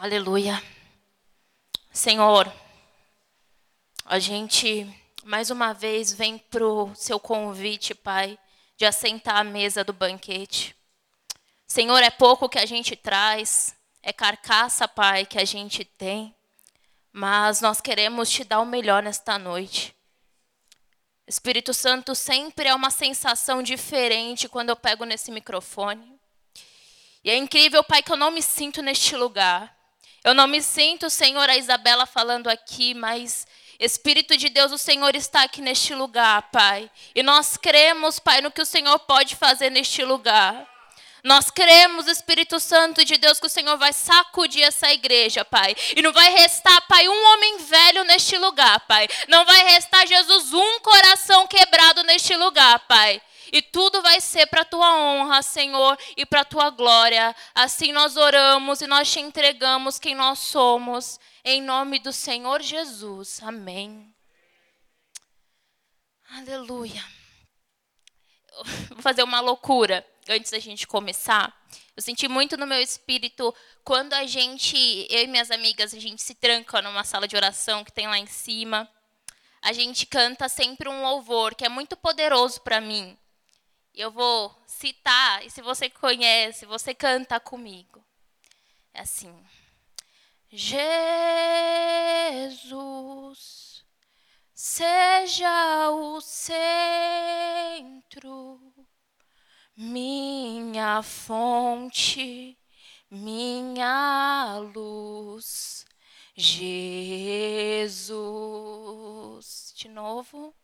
Aleluia. Senhor, a gente mais uma vez vem para o seu convite, Pai, de assentar à mesa do banquete. Senhor, é pouco que a gente traz, é carcaça, Pai, que a gente tem, mas nós queremos te dar o melhor nesta noite. Espírito Santo sempre é uma sensação diferente quando eu pego nesse microfone. E é incrível, Pai, que eu não me sinto neste lugar. Eu não me sinto, Senhor, a Isabela falando aqui, mas Espírito de Deus, o Senhor está aqui neste lugar, Pai. E nós cremos, Pai, no que o Senhor pode fazer neste lugar. Nós cremos, Espírito Santo de Deus, que o Senhor vai sacudir essa igreja, Pai. E não vai restar, Pai, um homem velho neste lugar, Pai. Não vai restar, Jesus, um coração quebrado neste lugar, Pai. E tudo vai ser para a tua honra, Senhor, e para a tua glória. Assim nós oramos e nós te entregamos quem nós somos. Em nome do Senhor Jesus. Amém. Aleluia. Vou fazer uma loucura antes da gente começar. Eu senti muito no meu espírito quando a gente, eu e minhas amigas, a gente se tranca numa sala de oração que tem lá em cima. A gente canta sempre um louvor que é muito poderoso para mim. Eu vou citar, e se você conhece, você canta comigo. É assim. Jesus, seja o centro, minha fonte, minha luz. Jesus. De novo.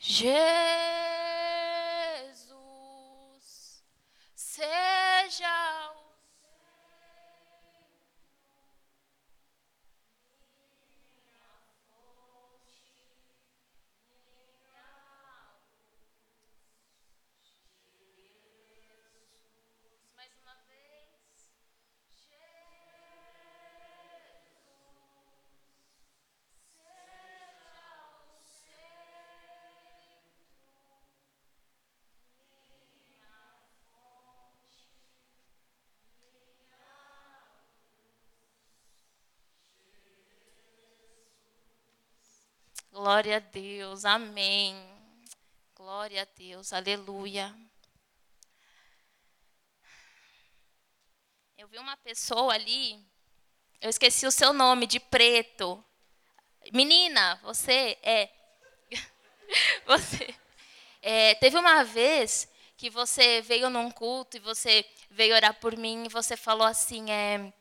Jesus seja o Glória a Deus, amém. Glória a Deus, aleluia. Eu vi uma pessoa ali, eu esqueci o seu nome, de preto. Menina, você é. Você. É, teve uma vez que você veio num culto e você veio orar por mim e você falou assim: é,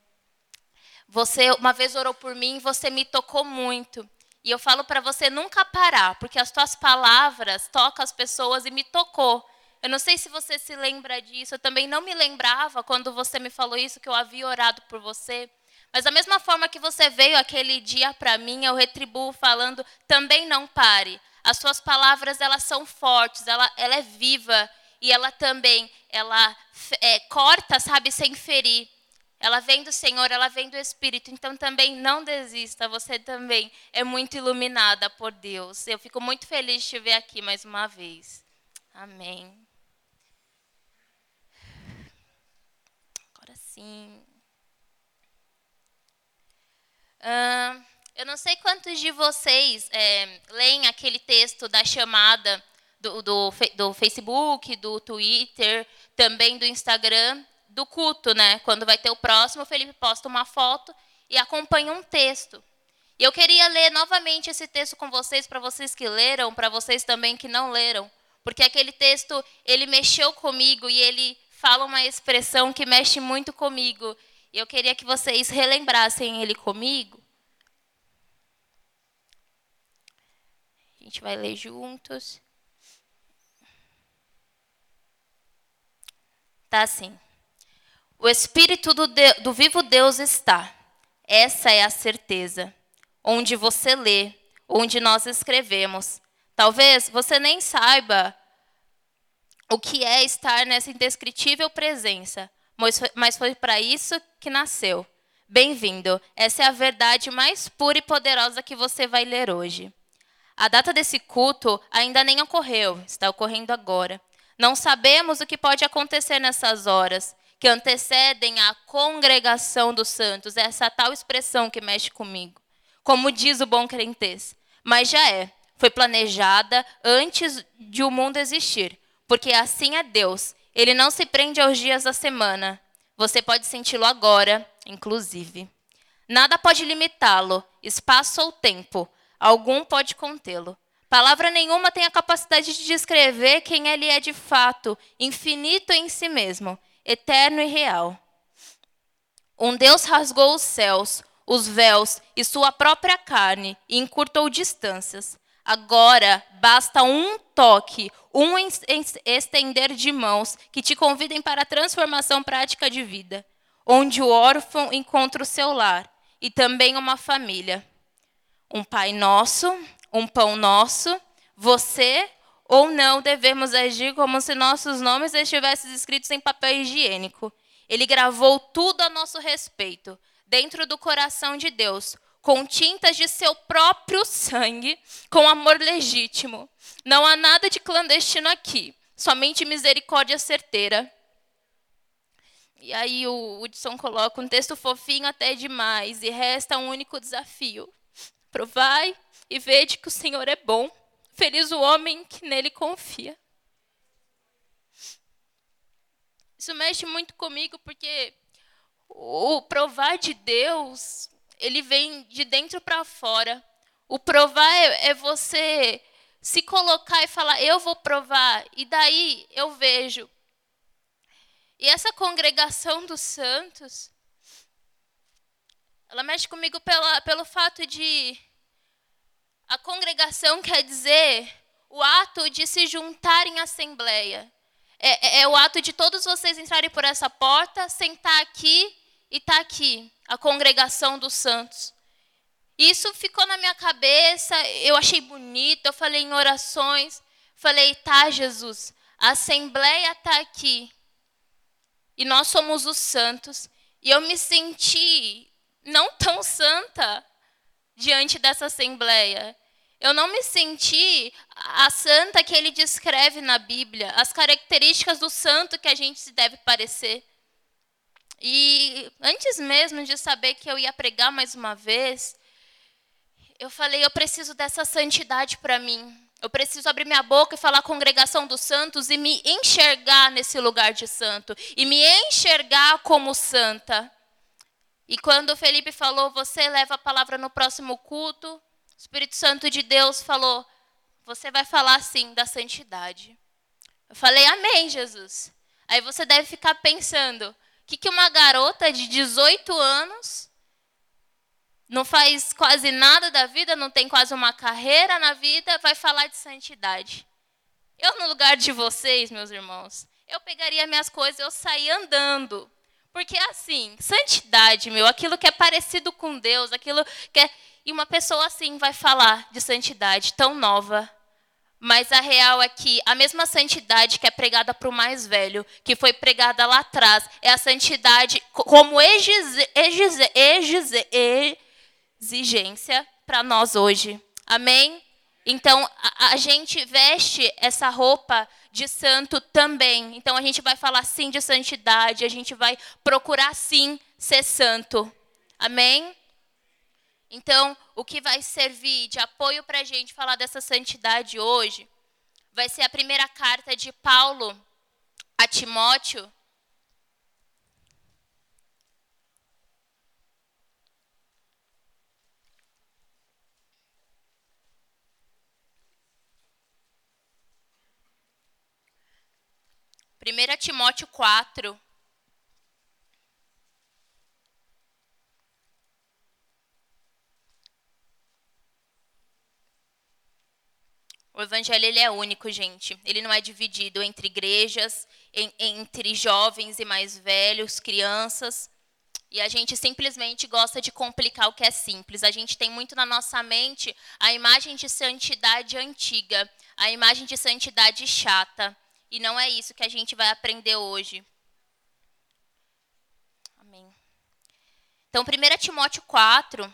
você uma vez orou por mim e você me tocou muito. E eu falo para você nunca parar, porque as tuas palavras tocam as pessoas e me tocou. Eu não sei se você se lembra disso, eu também não me lembrava quando você me falou isso, que eu havia orado por você. Mas da mesma forma que você veio aquele dia para mim, eu retribuo falando, também não pare. As suas palavras, elas são fortes, ela, ela é viva e ela também, ela é, corta, sabe, sem ferir. Ela vem do Senhor, ela vem do Espírito. Então também não desista, você também é muito iluminada por Deus. Eu fico muito feliz de te ver aqui mais uma vez. Amém. Agora sim. eu não sei quantos de vocês é, leem aquele texto da chamada do, do, do Facebook, do Twitter, também do Instagram, do culto, né? Quando vai ter o próximo, o Felipe posta uma foto e acompanha um texto. E eu queria ler novamente esse texto com vocês, para vocês que leram, para vocês também que não leram, porque aquele texto, ele mexeu comigo e ele fala uma expressão que mexe muito comigo. E eu queria que vocês relembrassem ele comigo. A gente vai ler juntos. Tá assim. O Espírito do, de, do vivo Deus está. Essa é a certeza. Onde você lê, onde nós escrevemos. Talvez você nem saiba o que é estar nessa indescritível presença, mas foi para isso que nasceu. Bem-vindo. Essa é a verdade mais pura e poderosa que você vai ler hoje. A data desse culto ainda nem ocorreu, está ocorrendo agora. Não sabemos o que pode acontecer nessas horas que antecedem a congregação dos santos. É essa tal expressão que mexe comigo. Como diz o bom crentez. Mas já é. Foi planejada antes de o mundo existir. Porque assim é Deus. Ele não se prende aos dias da semana. Você pode senti-lo agora, inclusive. Nada pode limitá-lo, espaço ou tempo. Algum pode contê-lo. Palavra nenhuma tem a capacidade de descrever quem ele é de fato, infinito em si mesmo, eterno e real. Um Deus rasgou os céus, os véus e sua própria carne e encurtou distâncias. Agora basta um toque, um estender de mãos que te convidem para a transformação prática de vida, onde o órfão encontra o seu lar e também uma família. Um Pai Nosso, um pão nosso, você ou não devemos agir como se nossos nomes estivessem escritos em papel higiênico. Ele gravou tudo a nosso respeito, dentro do coração de Deus, com tintas de seu próprio sangue, com amor legítimo. Não há nada de clandestino aqui, somente misericórdia certeira. E aí o Hudson coloca um texto fofinho até demais, e resta um único desafio. Provai e vede que o Senhor é bom. Feliz o homem que nele confia. Isso mexe muito comigo porque o provar de Deus, ele vem de dentro para fora. O provar é, é, você se colocar e falar, eu vou provar, e daí eu vejo. E essa congregação dos santos, ela mexe comigo pela, pelo fato de a congregação quer dizer o ato de se juntar em assembleia. É, é, é, o ato de todos vocês entrarem por essa porta, sentar aqui e estar tá aqui, a congregação dos santos. Isso ficou na minha cabeça, eu achei bonito, eu falei em orações, falei, tá, Jesus, a assembleia está aqui. E nós somos os santos. E eu me senti não tão santa diante dessa assembleia. Eu não me senti a santa que ele descreve na Bíblia, as características do santo que a gente se deve parecer. E antes mesmo de saber que eu ia pregar mais uma vez, eu falei: eu preciso dessa santidade para mim. Eu preciso abrir minha boca e falar congregação dos santos e me enxergar nesse lugar de santo. E me enxergar como santa. E quando o Felipe falou, você leva a palavra no próximo culto, o Espírito Santo de Deus falou, você vai falar assim da santidade. Eu falei, amém, Jesus. Aí você deve ficar pensando, o que, que uma garota de 18 anos não faz quase nada da vida, não tem quase uma carreira na vida, vai falar de santidade. Eu, no lugar de vocês, meus irmãos, eu pegaria minhas coisas, eu saía andando. Porque assim, santidade, meu, aquilo que é parecido com Deus, aquilo que é. E uma pessoa assim vai falar de santidade tão nova. Mas a real é que a mesma santidade que é pregada para o mais velho, que foi pregada lá atrás, é a santidade como exigência para nós hoje. Amém? Então, a, a gente veste essa roupa de santo também. Então a gente vai falar sim de santidade, a gente vai procurar sim ser santo. Amém? Então, o que vai servir de apoio para a gente falar dessa santidade hoje vai ser a primeira carta de Paulo a Timóteo, 1 Timóteo 4. O evangelho ele é único, gente. Ele não é dividido entre igrejas, em, entre jovens e mais velhos, crianças. E a gente simplesmente gosta de complicar o que é simples. A gente tem muito na nossa mente a imagem de santidade antiga, a imagem de santidade chata. E não é isso que a gente vai aprender hoje. Amém. Então, 1 Timóteo 4,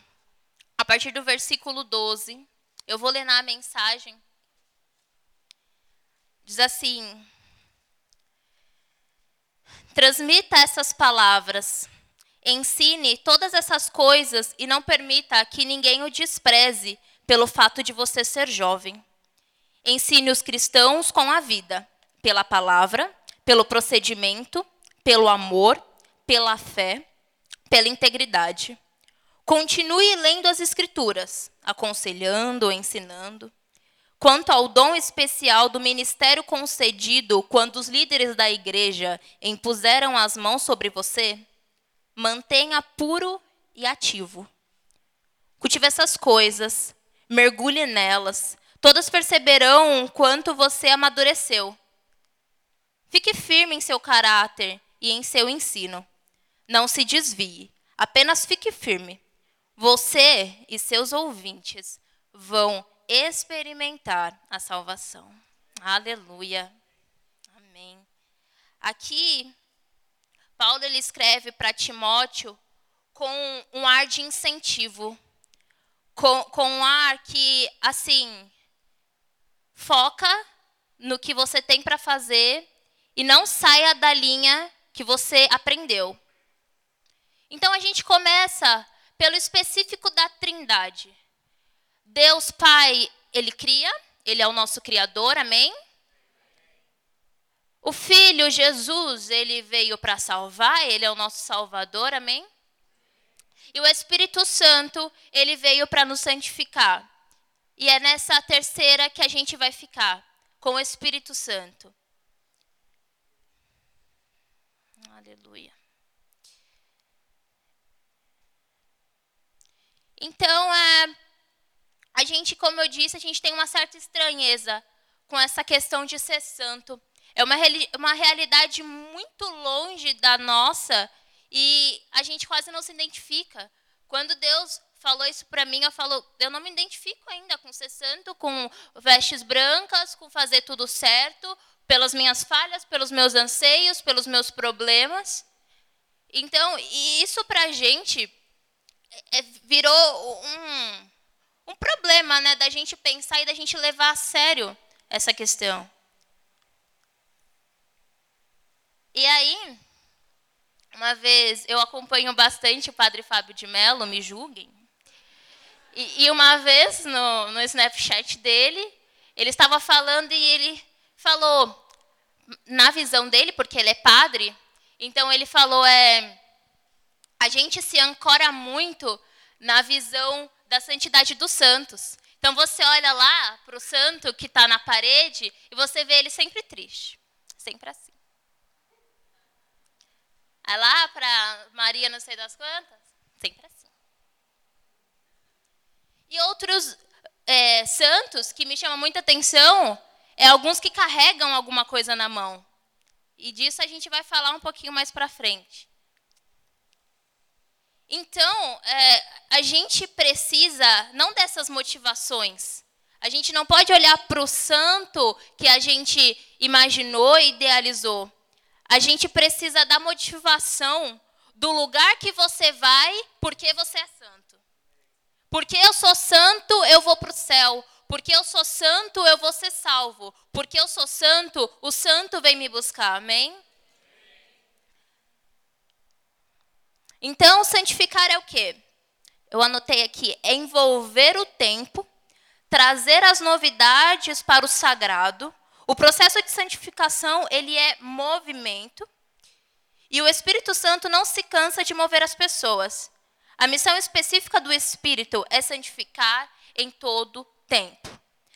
a partir do versículo 12, eu vou ler na mensagem. Diz assim: transmita essas palavras. Ensine todas essas coisas e não permita que ninguém o despreze pelo fato de você ser jovem. Ensine os cristãos com a vida, pela palavra, pelo procedimento, pelo amor, pela fé, pela integridade. Continue lendo as Escrituras, aconselhando, ensinando. Quanto ao dom especial do ministério concedido quando os líderes da igreja impuseram as mãos sobre você, mantenha puro e ativo. Cultive essas coisas, mergulhe nelas. Todos perceberão quanto você amadureceu. Fique firme em seu caráter e em seu ensino. Não se desvie, apenas fique firme. Você e seus ouvintes vão experimentar a salvação. Aleluia. Amém. Aqui, Paulo ele escreve para Timóteo com um ar de incentivo, com, com um ar que, assim, foca no que você tem para fazer e não saia da linha que você aprendeu. Então a gente começa pelo específico da Trindade. Deus Pai, ele cria, ele é o nosso criador, amém? O Filho Jesus, ele veio para salvar, ele é o nosso salvador, amém? E o Espírito Santo, ele veio para nos santificar. E é nessa terceira que a gente vai ficar, com o Espírito Santo. Aleluia. Então, é, a gente, como eu disse, a gente tem uma certa estranheza com essa questão de ser santo. É uma, uma realidade muito longe da nossa e a gente quase não se identifica. Quando Deus falou isso para mim, eu falo, eu não me identifico ainda com ser santo, com vestes brancas, com fazer tudo certo, pelas minhas falhas, pelos meus anseios, pelos meus problemas. Então, isso para a gente é, virou um, um problema, né, da gente pensar e da gente levar a sério essa questão. E aí, uma vez, eu acompanho bastante o padre Fábio de Mello, me julguem. E, e uma vez, no, no Snapchat dele, ele estava falando e ele falou, na visão dele, porque ele é padre, então ele falou, é, a gente se ancora muito na visão da santidade dos santos. Então você olha lá para o santo que está na parede e você vê ele sempre triste, sempre assim. Aí lá para Maria não sei das quantas, sempre assim. E outros é, santos que me chamam muita atenção é alguns que carregam alguma coisa na mão. E disso a gente vai falar um pouquinho mais para frente. Então, é, a gente precisa não dessas motivações. A gente não pode olhar para o santo que a gente imaginou e idealizou. A gente precisa da motivação do lugar que você vai porque você é santo. Porque eu sou santo, eu vou para o céu. Porque eu sou santo, eu vou ser salvo. Porque eu sou santo, o santo vem me buscar. Amém? Então, santificar é o quê? Eu anotei aqui, é envolver o tempo, trazer as novidades para o sagrado. O processo de santificação, ele é movimento. E o Espírito Santo não se cansa de mover as pessoas. A missão específica do Espírito é santificar em todo tempo.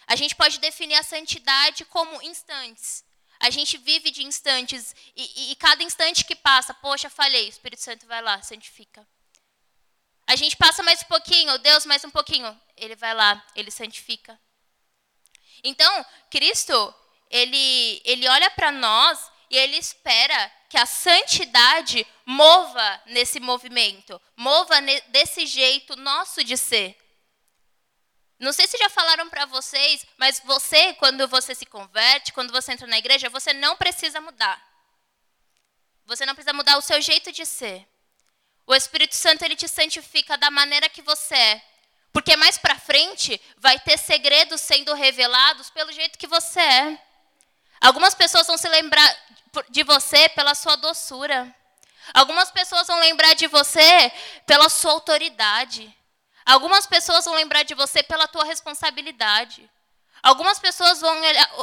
A gente pode definir a santidade como instantes. A gente vive de instantes e, e, e, cada instante que passa, poxa, falhei, o Espírito Santo vai lá, santifica. A gente passa mais um pouquinho, Deus mais um pouquinho, ele vai lá, ele santifica. Então, Cristo, ele, ele olha para nós e ele espera que a santidade mova nesse movimento, mova desse jeito nosso de ser. Não sei se já falaram para vocês, mas você, quando você se converte, quando você entra na igreja, você não precisa mudar. Você não precisa mudar o seu jeito de ser. O Espírito Santo ele te santifica da maneira que você é. Porque mais para frente vai ter segredos sendo revelados pelo jeito que você é. Algumas pessoas vão se lembrar de você pela sua doçura. Algumas pessoas vão lembrar de você pela sua autoridade. Algumas pessoas vão lembrar de você pela tua responsabilidade. Algumas pessoas vão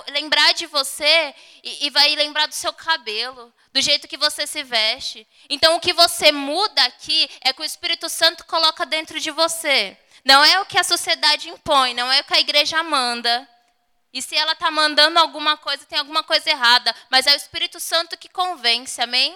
lembrar de você e, e vai lembrar do seu cabelo, do jeito que você se veste. Então, o que você muda aqui é que o Espírito Santo coloca dentro de você. Não é o que a sociedade impõe, não é o que a igreja manda. E se ela está mandando alguma coisa, tem alguma coisa errada. Mas é o Espírito Santo que convence, amém?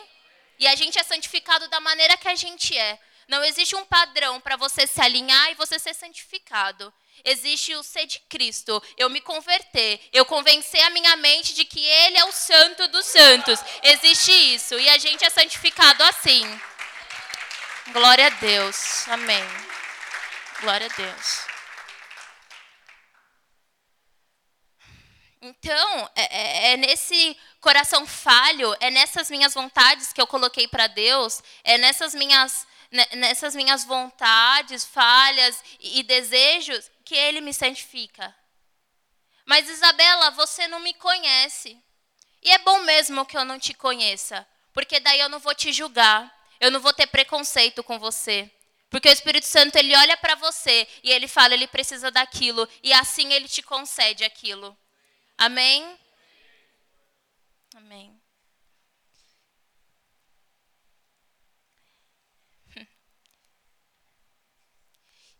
E a gente é santificado da maneira que a gente é. Não existe um padrão para você se alinhar e você ser santificado. Existe o ser de Cristo, eu me converter, eu convencer a minha mente de que Ele é o santo dos santos. Existe isso. E a gente é santificado assim. Glória a Deus. Amém. Glória a Deus. Então, é, é, é, nesse coração falho, é nessas minhas vontades que eu coloquei para Deus, é nessas minhas, nessas minhas vontades, falhas e, desejos que Ele me santifica. Mas, Isabela, você não me conhece. E é bom mesmo que eu não te conheça, porque daí eu não vou te julgar, eu não vou ter preconceito com você. Porque o Espírito Santo ele olha para você e ele fala, ele precisa daquilo e assim ele te concede aquilo. Amém.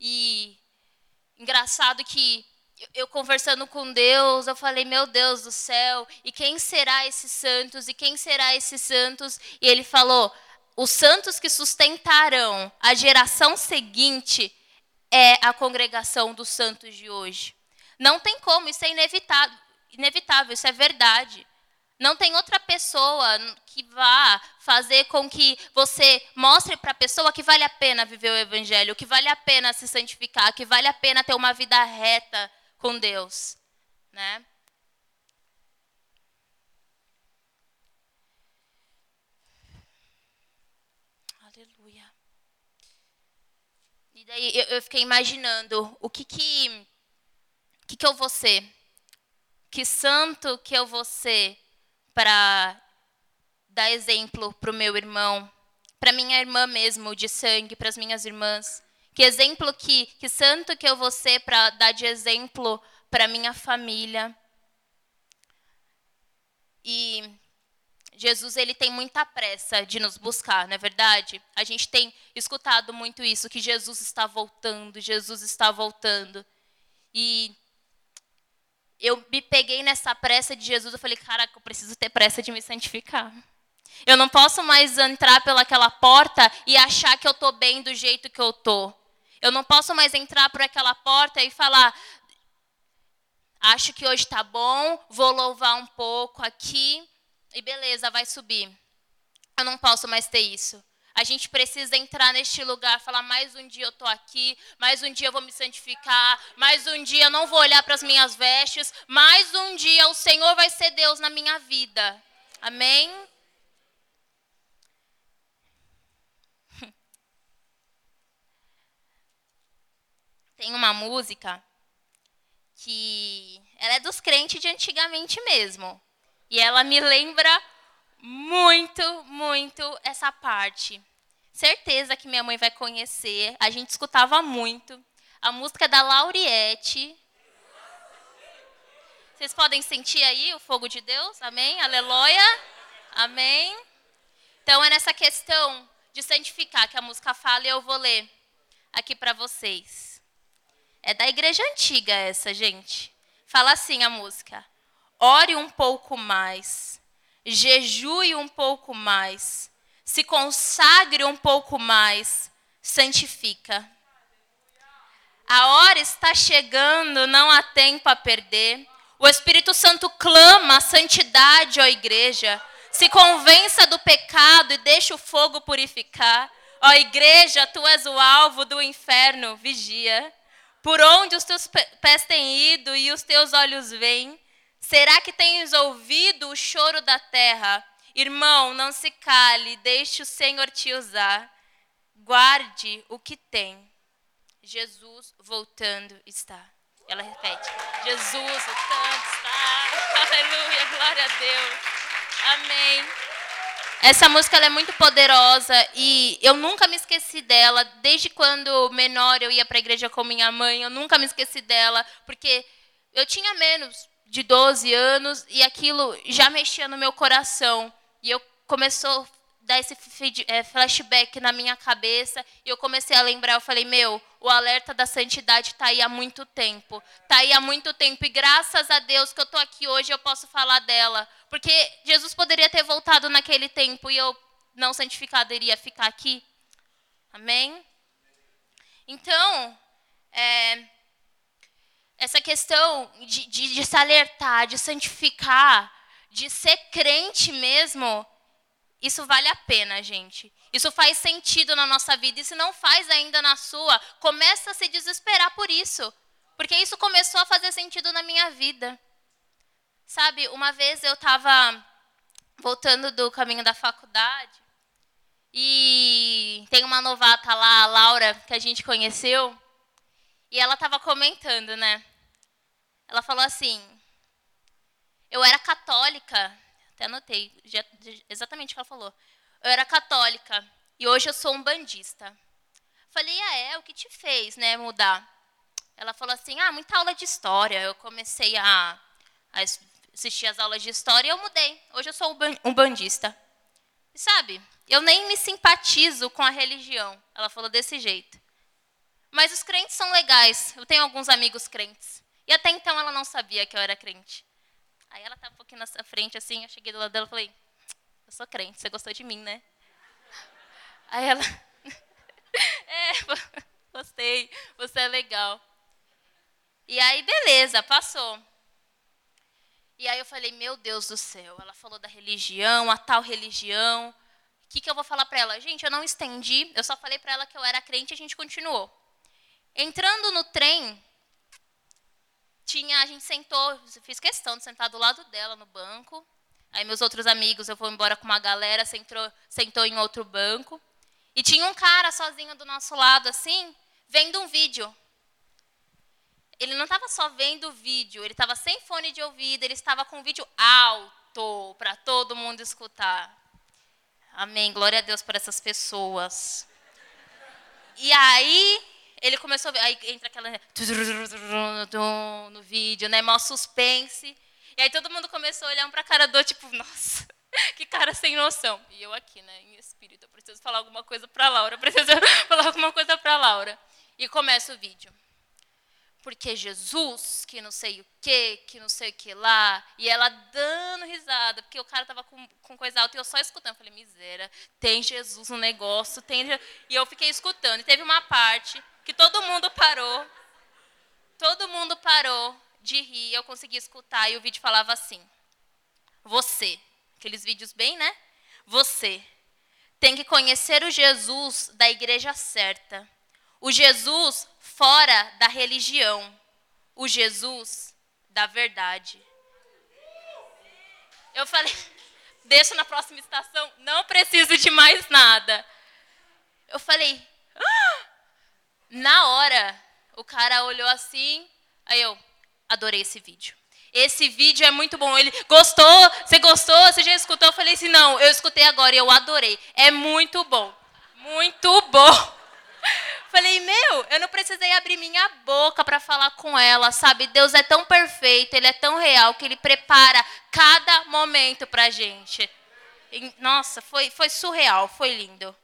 E engraçado que eu conversando com Deus, eu falei, meu Deus do céu, e quem será esses santos? E quem será esses santos? E ele falou: os santos que sustentarão a geração seguinte é a congregação dos santos de hoje. Não tem como, isso é inevitável inevitável, isso é verdade. Não tem outra pessoa que vá fazer com que você mostre para a pessoa que vale a pena viver o evangelho, que vale a pena se santificar, que vale a pena ter uma vida reta com Deus, né? Aleluia. E daí eu, fiquei imaginando o que que, que, que eu vou ser que santo que eu vou ser para dar exemplo para o meu irmão, para minha irmã mesmo, de sangue, para as minhas irmãs. Que exemplo que, que santo que eu vou ser para dar de exemplo para minha família. E Jesus ele tem muita pressa de nos buscar, não é verdade? A gente tem escutado muito isso que Jesus está voltando, Jesus está voltando. E eu me peguei nessa pressa de Jesus, eu falei, caraca, eu preciso ter pressa de me santificar. Eu não posso mais entrar pelaquela porta e achar que eu estou bem do jeito que eu estou. Eu não posso mais entrar por aquela porta e falar, acho que hoje está bom, vou louvar um pouco aqui e beleza, vai subir. Eu não posso mais ter isso. A gente precisa entrar neste lugar, falar mais um dia eu estou aqui, mais um dia eu vou me santificar, mais um dia eu não vou olhar para as minhas vestes, mais um dia o Senhor vai ser Deus na minha vida. Amém? Tem uma música que ela é dos crentes de antigamente mesmo. E ela me lembra muito, muito essa parte. Certeza que minha mãe vai conhecer. A gente escutava muito. A música da Lauriette. Vocês podem sentir aí o fogo de Deus? Amém? Aleluia. Amém. Então é nessa questão de santificar que a música fala e eu vou ler aqui para vocês. É da igreja antiga essa, gente. Fala assim a música: Ore um pouco mais jejue um pouco mais, se consagre um pouco mais, santifica. A hora está chegando, não há tempo a perder. O Espírito Santo clama a santidade, ó igreja. Se convença do pecado e deixa o fogo purificar. Ó igreja, tu és o alvo do inferno, vigia. Por onde os teus pés têm ido e os teus olhos veem, Será que tens ouvido o choro da terra? Irmão, não se cale, deixe o Senhor te usar. Guarde o que tem. Jesus voltando está. Ela repete: Jesus voltando está. Aleluia, glória a Deus. Amém. Essa música é muito poderosa e eu nunca me esqueci dela. Desde quando menor eu ia para a igreja com minha mãe, eu nunca me esqueci dela, porque eu tinha menos de 12 anos e aquilo já mexia no meu coração. E eu começou a dar esse é, flashback na minha cabeça e eu comecei a lembrar, eu falei, meu, o alerta da santidade está aí há muito tempo. Está aí há muito tempo e graças a Deus que eu estou aqui hoje eu posso falar dela. Porque Jesus poderia ter voltado naquele tempo e eu, não santificado, iria ficar aqui. Amém? Então, é, essa questão de, de, de se alertar, de santificar, de ser crente mesmo, isso vale a pena, gente. Isso faz sentido na nossa vida. E se não faz ainda na sua, começa a se desesperar por isso. Porque isso começou a fazer sentido na minha vida. Sabe, uma vez eu estava voltando do caminho da faculdade e tem uma novata lá, a Laura, que a gente conheceu, e ela estava comentando, né? Ela falou assim: Eu era católica, até anotei exatamente o que ela falou. Eu era católica e hoje eu sou um bandista. Falei, ah, é? O que te fez, né, mudar? Ela falou assim, ah, muita aula de história. Eu comecei a, a assistir as aulas de história e eu mudei. Hoje eu sou um bandista. E sabe, eu nem me simpatizo com a religião. Ela falou desse jeito. Mas os crentes são legais. Eu tenho alguns amigos crentes. E até então ela não sabia que eu era crente. Aí ela estava um pouquinho na frente, assim, eu cheguei do lado dela e falei, eu sou crente, você gostou de mim, né? Aí ela, é, gostei, você é legal. E aí, beleza, passou. E aí eu falei, meu Deus do céu, ela falou da religião, a tal religião. O que, que eu vou falar para ela? Gente, eu não estendi, eu só falei para ela que eu era crente e a gente continuou. Entrando no trem, tinha, a gente sentou, fiz questão de sentar do lado dela no banco. Aí meus outros amigos, eu vou embora com uma galera, sentou, sentou em outro banco. E tinha um cara sozinho do nosso lado, assim, vendo um vídeo. Ele não estava só vendo o vídeo, ele estava sem fone de ouvido, ele estava com o vídeo alto para todo mundo escutar. Amém. Glória a Deus por essas pessoas. E aí, ele começou a ver, aí entra aquela no vídeo, né, mó suspense. E aí todo mundo começou a olhar um para a cara do tipo, nossa, que cara sem noção. E eu aqui, né, em espírito, eu preciso falar alguma coisa para Laura, preciso falar alguma coisa para Laura. E começa o vídeo. Porque Jesus, que não sei o que, que não sei o que lá, e ela dando risada, porque o cara tava com, com coisa alta e eu só escutando. Falei, miséria, tem Jesus no negócio, tem. E eu fiquei escutando. E teve uma parte que todo mundo parou. Todo mundo parou de rir, eu consegui escutar e o vídeo falava assim: Você, aqueles vídeos bem, né? Você tem que conhecer o Jesus da igreja certa. O Jesus fora da religião. O Jesus da verdade. Eu falei, deixa na próxima estação, não preciso de mais nada. Eu falei, ah! Na hora, o cara olhou assim, aí eu adorei esse vídeo. Esse vídeo é muito bom. Ele gostou? Você gostou? Você já escutou? Eu falei assim: não, eu escutei agora e eu adorei. É muito bom. Muito bom. Falei, meu, eu não precisei abrir minha boca para falar com ela, sabe? Deus é tão perfeito, Ele é tão real que Ele prepara cada momento para gente. E, nossa, foi, foi surreal, foi lindo.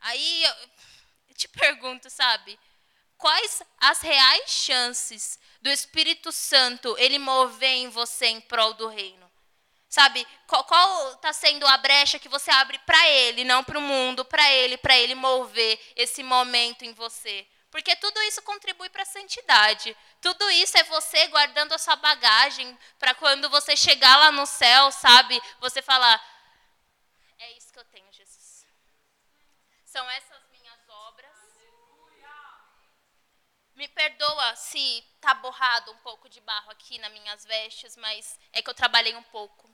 Aí eu, te pergunto, sabe? Quais as reais chances do Espírito Santo ele mover em você em prol do reino? Sabe, qual está sendo a brecha que você abre para ele, não para o mundo, para ele, para ele mover esse momento em você? Porque tudo isso contribui para a santidade. Tudo isso é você guardando a sua bagagem para quando você chegar lá no céu, sabe? Você falar: É isso que eu tenho, Jesus. São essas Me perdoa se tá borrado um pouco de barro aqui nas minhas vestes, mas é que eu trabalhei um pouco.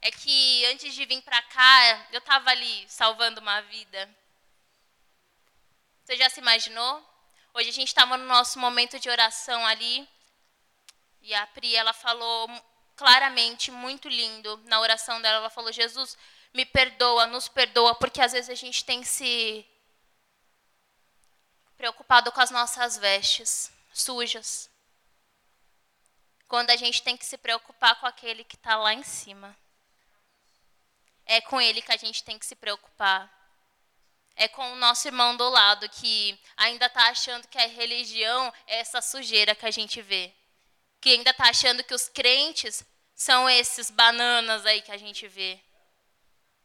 É que antes de vir para cá, eu estava ali salvando uma vida. Você já se imaginou? Hoje a gente estava no nosso momento de oração ali. E a Pri, ela falou claramente, muito lindo na oração dela. Ela falou: Jesus, me perdoa, nos perdoa, porque às vezes a gente tem se preocupado com as nossas vestes sujas. Quando a gente tem que se preocupar com aquele que está lá em cima. É com ele que a gente tem que se preocupar. É com o nosso irmão do lado que ainda está achando que a religião é essa sujeira que a gente vê. Que ainda está achando que os crentes são esses bananas aí que a gente vê.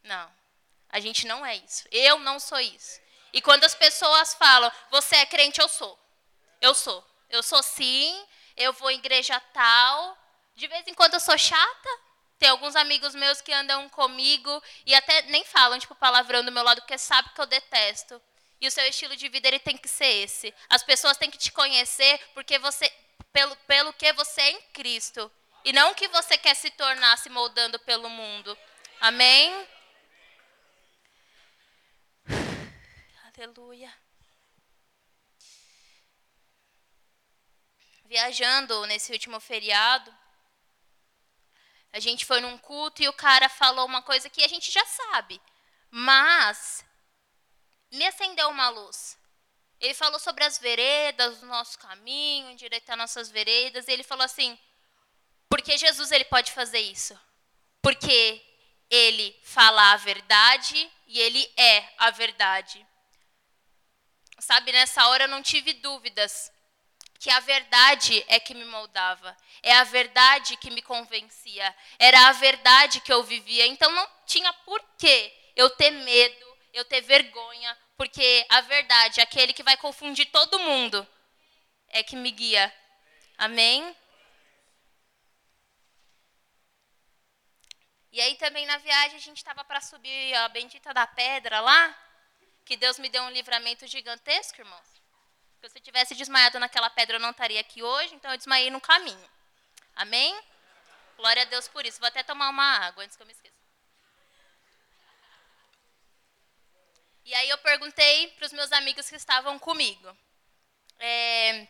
Não. A gente não é isso. Eu não sou isso. E quando as pessoas falam, você é crente, eu sou. Eu sou. Eu sou sim, eu vou em igreja tal. De vez em quando eu sou chata. Tem alguns amigos meus que andam comigo e até nem falam, tipo, palavrão do meu lado, porque sabe que eu detesto. E o seu estilo de vida ele tem que ser esse. As pessoas têm que te conhecer porque você pelo, pelo que você é em Cristo. E não o que você quer se tornar se moldando pelo mundo. Amém? Aleluia. Viajando nesse último feriado, a gente foi num culto e o cara falou uma coisa que a gente já sabe, mas me acendeu uma luz. Ele falou sobre as veredas, o nosso caminho, endireitar nossas veredas. E ele falou assim: porque Jesus ele pode fazer isso? Porque ele fala a verdade e ele é a verdade. Sabe, nessa hora eu não tive dúvidas que a verdade é que me moldava, é a verdade que me convencia, era a verdade que eu vivia. Então não tinha por que eu ter medo, eu ter vergonha, porque a verdade, aquele que vai confundir todo mundo, é que me guia. Amém? E aí também na viagem a gente estava para subir a bendita da pedra lá, que Deus me deu um livramento gigantesco, irmãos. Porque se eu tivesse desmaiado naquela pedra, eu não estaria aqui hoje, então eu desmaiei no caminho. Amém? Glória a Deus por isso. Vou até tomar uma água antes que eu me esqueça. E aí eu perguntei para os meus amigos que estavam comigo. É,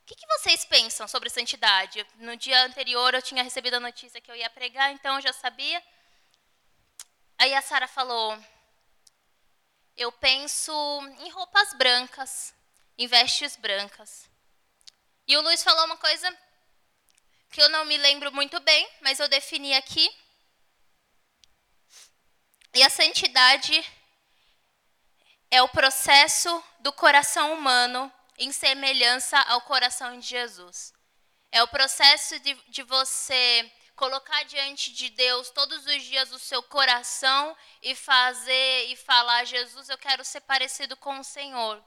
o que, que, vocês pensam sobre santidade? No dia anterior eu tinha recebido a notícia que eu ia pregar, então eu já sabia. Aí a Sara falou: eu penso em roupas brancas, em vestes brancas. E o Luiz falou uma coisa que eu não me lembro muito bem, mas eu defini aqui. E a santidade é o processo do coração humano em semelhança ao coração de Jesus. É o processo de, de você colocar diante de Deus todos os dias o seu coração e fazer e falar: Jesus, eu quero ser parecido com o Senhor.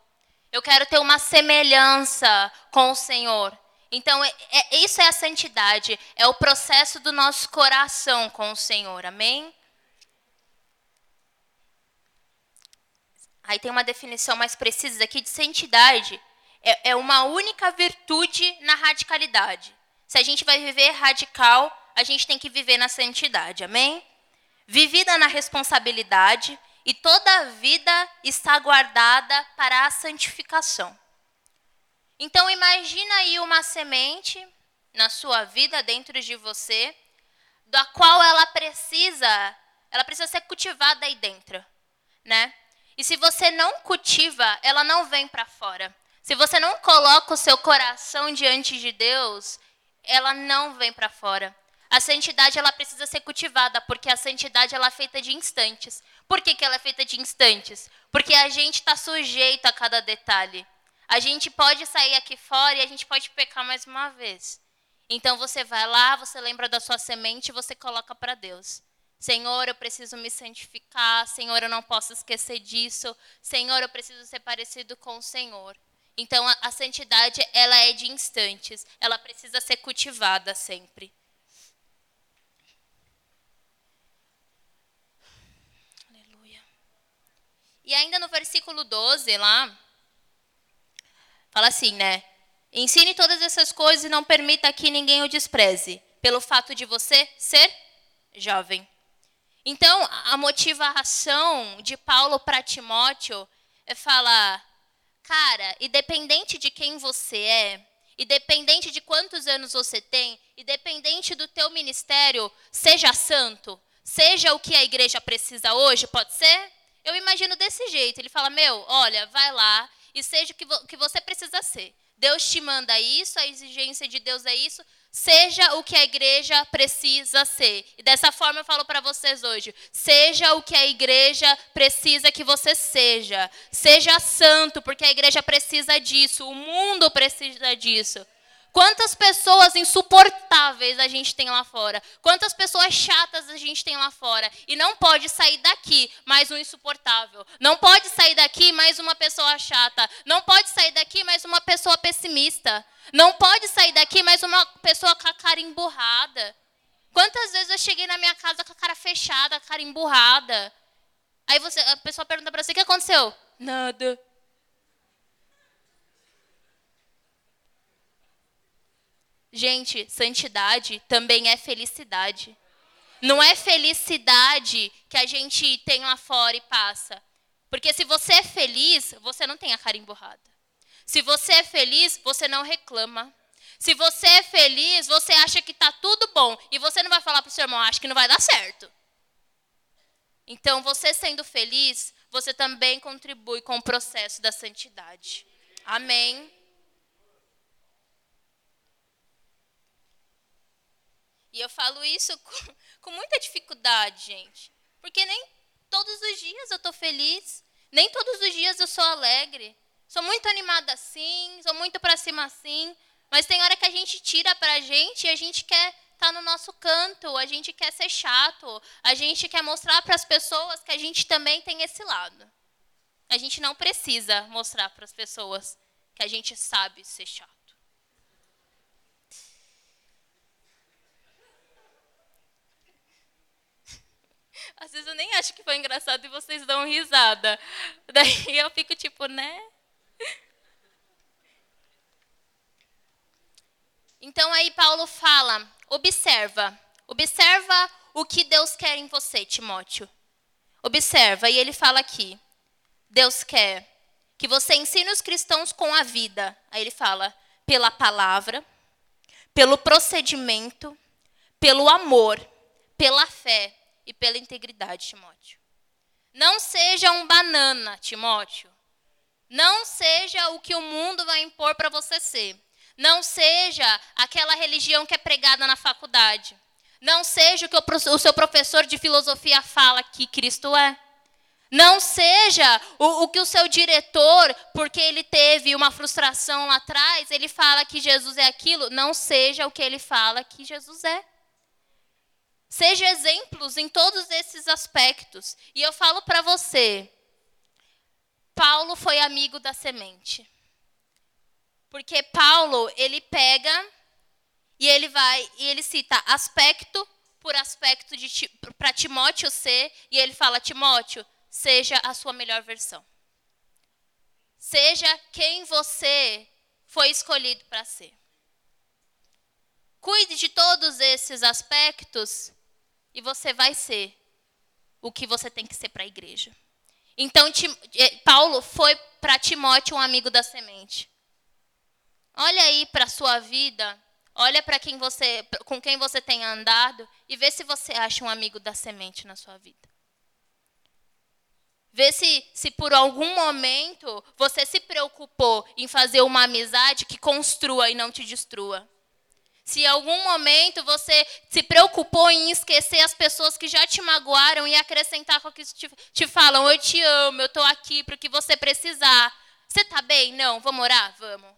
Eu quero ter uma semelhança com o Senhor. Então, é, é, isso é a santidade, é o processo do nosso coração com o Senhor. Amém? Aí tem uma definição mais precisa aqui de santidade. É, é uma única virtude na radicalidade. Se a gente vai viver radical, a gente tem que viver na santidade, amém? Vivida na responsabilidade e toda a vida está guardada para a santificação. Então imagina aí uma semente na sua vida dentro de você, da qual ela precisa, ela precisa ser cultivada aí dentro, né? E se você não cultiva, ela não vem para fora. Se você não coloca o seu coração diante de Deus, ela não vem para fora. A santidade ela precisa ser cultivada, porque a santidade ela é feita de instantes. Por que, que ela é feita de instantes? Porque a gente está sujeito a cada detalhe. A gente pode sair aqui fora e a gente pode pecar mais uma vez. Então você vai lá, você lembra da sua semente e você coloca para Deus. Senhor, eu preciso me santificar. Senhor, eu não posso esquecer disso. Senhor, eu preciso ser parecido com o Senhor. Então a, a santidade ela é de instantes. Ela precisa ser cultivada sempre. E ainda no versículo 12 lá, fala assim, né? Ensine todas essas coisas e não permita que ninguém o despreze, pelo fato de você ser jovem. Então, a motivação de Paulo para Timóteo é falar, cara, independente de quem você é, independente de quantos anos você tem, independente do teu ministério, seja santo, seja o que a igreja precisa hoje, pode ser? Eu imagino desse jeito. Ele fala: Meu, olha, vai lá e seja o que, vo que você precisa ser. Deus te manda isso, a exigência de Deus é isso. Seja o que a igreja precisa ser. E dessa forma eu falo para vocês hoje: seja o que a igreja precisa que você seja. Seja santo, porque a igreja precisa disso, o mundo precisa disso. Quantas pessoas insuportáveis a gente tem lá fora? Quantas pessoas chatas a gente tem lá fora? E não pode sair daqui mais um insuportável. Não pode sair daqui mais uma pessoa chata. Não pode sair daqui mais uma pessoa pessimista. Não pode sair daqui mais uma pessoa com a cara emburrada. Quantas vezes eu cheguei na minha casa com a cara fechada, a cara emburrada? Aí você, a pessoa pergunta para você: o que aconteceu? Nada. Gente, santidade também é felicidade. Não é felicidade que a gente tem lá fora e passa. Porque se você é feliz, você não tem a cara emburrada. Se você é feliz, você não reclama. Se você é feliz, você acha que está tudo bom. E você não vai falar para o seu irmão, acho que não vai dar certo. Então, você sendo feliz, você também contribui com o processo da santidade. Amém. E eu falo isso com, com muita dificuldade, gente. Porque nem todos os dias eu estou feliz, nem todos os dias eu sou alegre. Sou muito animada assim, sou muito para cima assim, mas tem hora que a gente tira para a gente e a gente quer estar tá no nosso canto, a gente quer ser chato, a gente quer mostrar para as pessoas que a gente também tem esse lado. A gente não precisa mostrar para as pessoas que a gente sabe ser chato. Às vezes eu nem acho que foi engraçado e vocês dão risada. Daí eu fico tipo, né? Então aí Paulo fala: observa, observa o que Deus quer em você, Timóteo. Observa, e ele fala aqui: Deus quer que você ensine os cristãos com a vida. Aí ele fala: pela palavra, pelo procedimento, pelo amor, pela fé e pela integridade, Timóteo. Não seja um banana, Timóteo. Não seja o que o mundo vai impor para você ser. Não seja aquela religião que é pregada na faculdade. Não seja o que o seu professor de filosofia fala que Cristo é. Não seja o, o, que o seu diretor, porque ele teve uma frustração lá atrás, ele fala que Jesus é aquilo. Não seja o que ele fala que Jesus é. Seja exemplos em todos esses aspectos. E eu falo para você, Paulo foi amigo da semente. Porque Paulo, ele pega e ele vai e ele cita aspecto por aspecto para Timóteo ser, e ele fala: Timóteo, seja a sua melhor versão. Seja quem você foi escolhido para ser. Cuide de todos esses aspectos e você vai ser o que você tem que ser para a igreja. Então, eh, Paulo foi para Timóteo um amigo da semente. Olha aí para a sua vida, olha para quem você, com quem você tem andado e vê se você acha um amigo da semente na sua vida. Vê se, se por algum momento você se preocupou em fazer uma amizade que construa e não te destrua. Se em algum momento você se preocupou em esquecer as pessoas que já te magoaram e acrescentar com o que te, te falam, eu te amo, eu estou aqui para o que você precisar. Você está bem? Não, vamos orar? Vamos.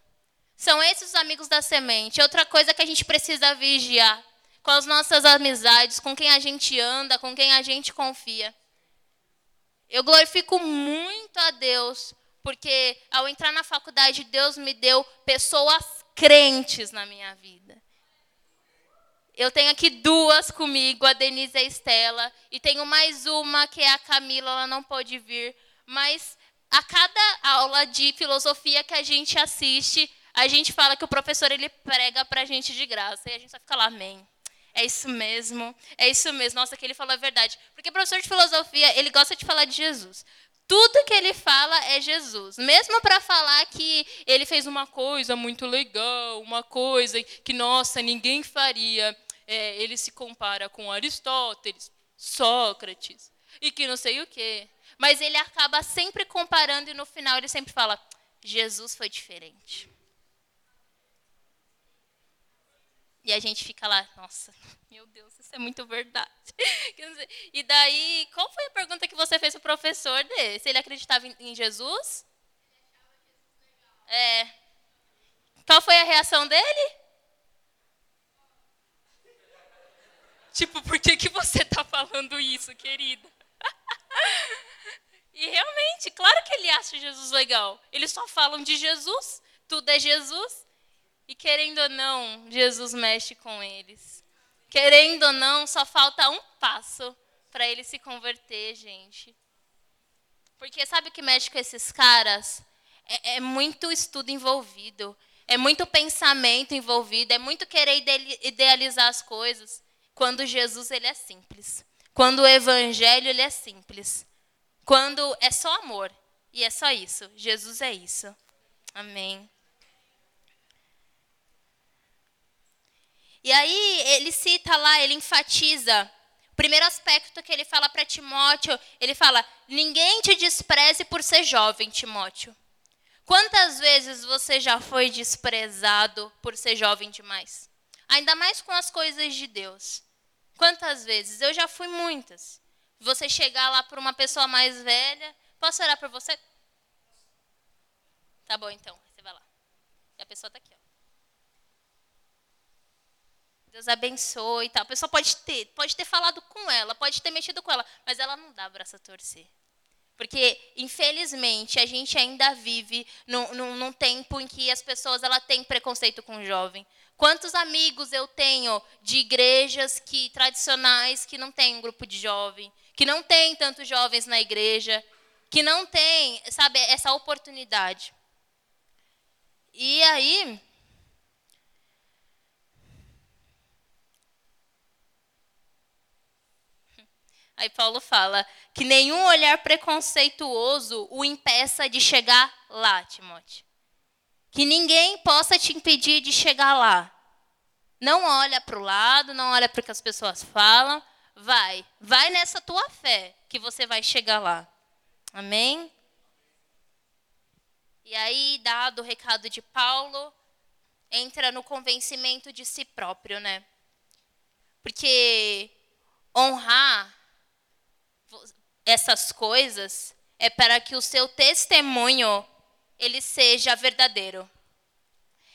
São esses os amigos da semente. Outra coisa que a gente precisa vigiar com as nossas amizades, com quem a gente anda, com quem a gente confia. Eu glorifico muito a Deus, porque ao entrar na faculdade, Deus me deu pessoas crentes na minha vida. Eu tenho aqui duas comigo, a Denise e a Estela, e tenho mais uma que é a Camila, ela não pode vir, mas a cada aula de filosofia que a gente assiste, a gente fala que o professor ele prega para a gente de graça, e a gente só fica lá, amém. É isso mesmo, é isso mesmo. Nossa, que ele falou a verdade. Porque o professor de filosofia, ele gosta de falar de Jesus. Tudo que ele fala é Jesus. Mesmo para falar que ele fez uma coisa muito legal, uma coisa que, nossa, ninguém faria. É, ele se compara com Aristóteles, Sócrates, e que não sei o quê. Mas ele acaba sempre comparando e no final ele sempre fala: Jesus foi diferente. E a gente fica lá, nossa, meu Deus, isso é muito verdade. E daí, qual foi a pergunta que você fez para o professor dele? Se ele acreditava em Jesus? É. Qual foi a reação dele? Tipo, por que, que você está falando isso, querida? e realmente, claro que ele acha Jesus legal. Eles só falam de Jesus, tudo é Jesus. E querendo ou não, Jesus mexe com eles. Querendo ou não, só falta um passo para ele se converter, gente. Porque sabe o que mexe com esses caras? É, é, muito estudo envolvido, é muito pensamento envolvido, é muito querer idealizar as coisas. Quando Jesus ele é simples, quando o evangelho ele é simples, quando é só amor e é só isso. Jesus é isso. Amém. E aí ele cita lá, ele enfatiza. O primeiro aspecto que ele fala para Timóteo, ele fala: ninguém te despreze por ser jovem, Timóteo. Quantas vezes você já foi desprezado por ser jovem demais? Ainda mais com as coisas de Deus. Quantas vezes? Eu já fui muitas. Você chegar lá para uma pessoa mais velha, posso orar por você? Tá bom, então. Você vai lá. E a pessoa está aqui, ó. Deus abençoe e tal. A pessoa pode ter, pode ter falado com ela, pode ter mexido com ela, mas ela não dá braço a torcer. Porque, infelizmente, a gente ainda vive num, num, num, tempo em que as pessoas ela têm preconceito com o jovem. Quantos amigos eu tenho de igrejas que tradicionais que não tem um grupo de jovem, que não tem tantos jovens na igreja, que não tem, sabe, essa oportunidade. E aí, Aí Paulo fala que nenhum olhar preconceituoso o impeça de chegar lá, Timóteo. Que ninguém possa te impedir de chegar lá. Não olha para o lado, não olha para o que as pessoas falam. Vai, vai nessa tua fé que você vai chegar lá. Amém? E aí, dado o recado de Paulo, entra no convencimento de si próprio, né? Porque honrar essas coisas é para que o seu testemunho ele seja verdadeiro.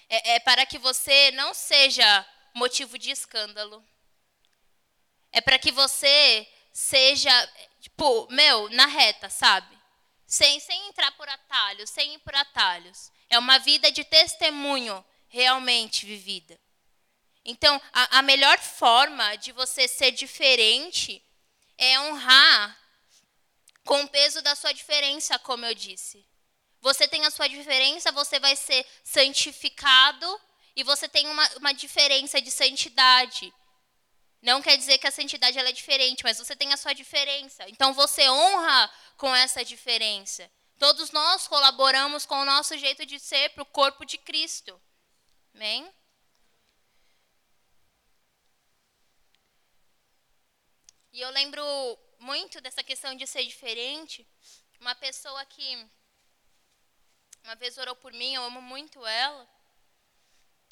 É, é para que você não seja motivo de escândalo. É para que você seja, tipo, meu, na reta, sabe? Sem, sem entrar por atalhos, sem ir por atalhos. É uma vida de testemunho realmente vivida. Então, a, a melhor forma de você ser diferente é honrar com o peso da sua diferença, como eu disse. Você tem a sua diferença, você vai ser santificado e você tem uma, uma diferença de santidade. Não quer dizer que a santidade é diferente, mas você tem a sua diferença. Então você honra com essa diferença. Todos nós colaboramos com o nosso jeito de ser para o corpo de Cristo. Amém? E eu lembro muito dessa questão de ser diferente. Uma pessoa que uma vez orou por mim, eu amo muito ela.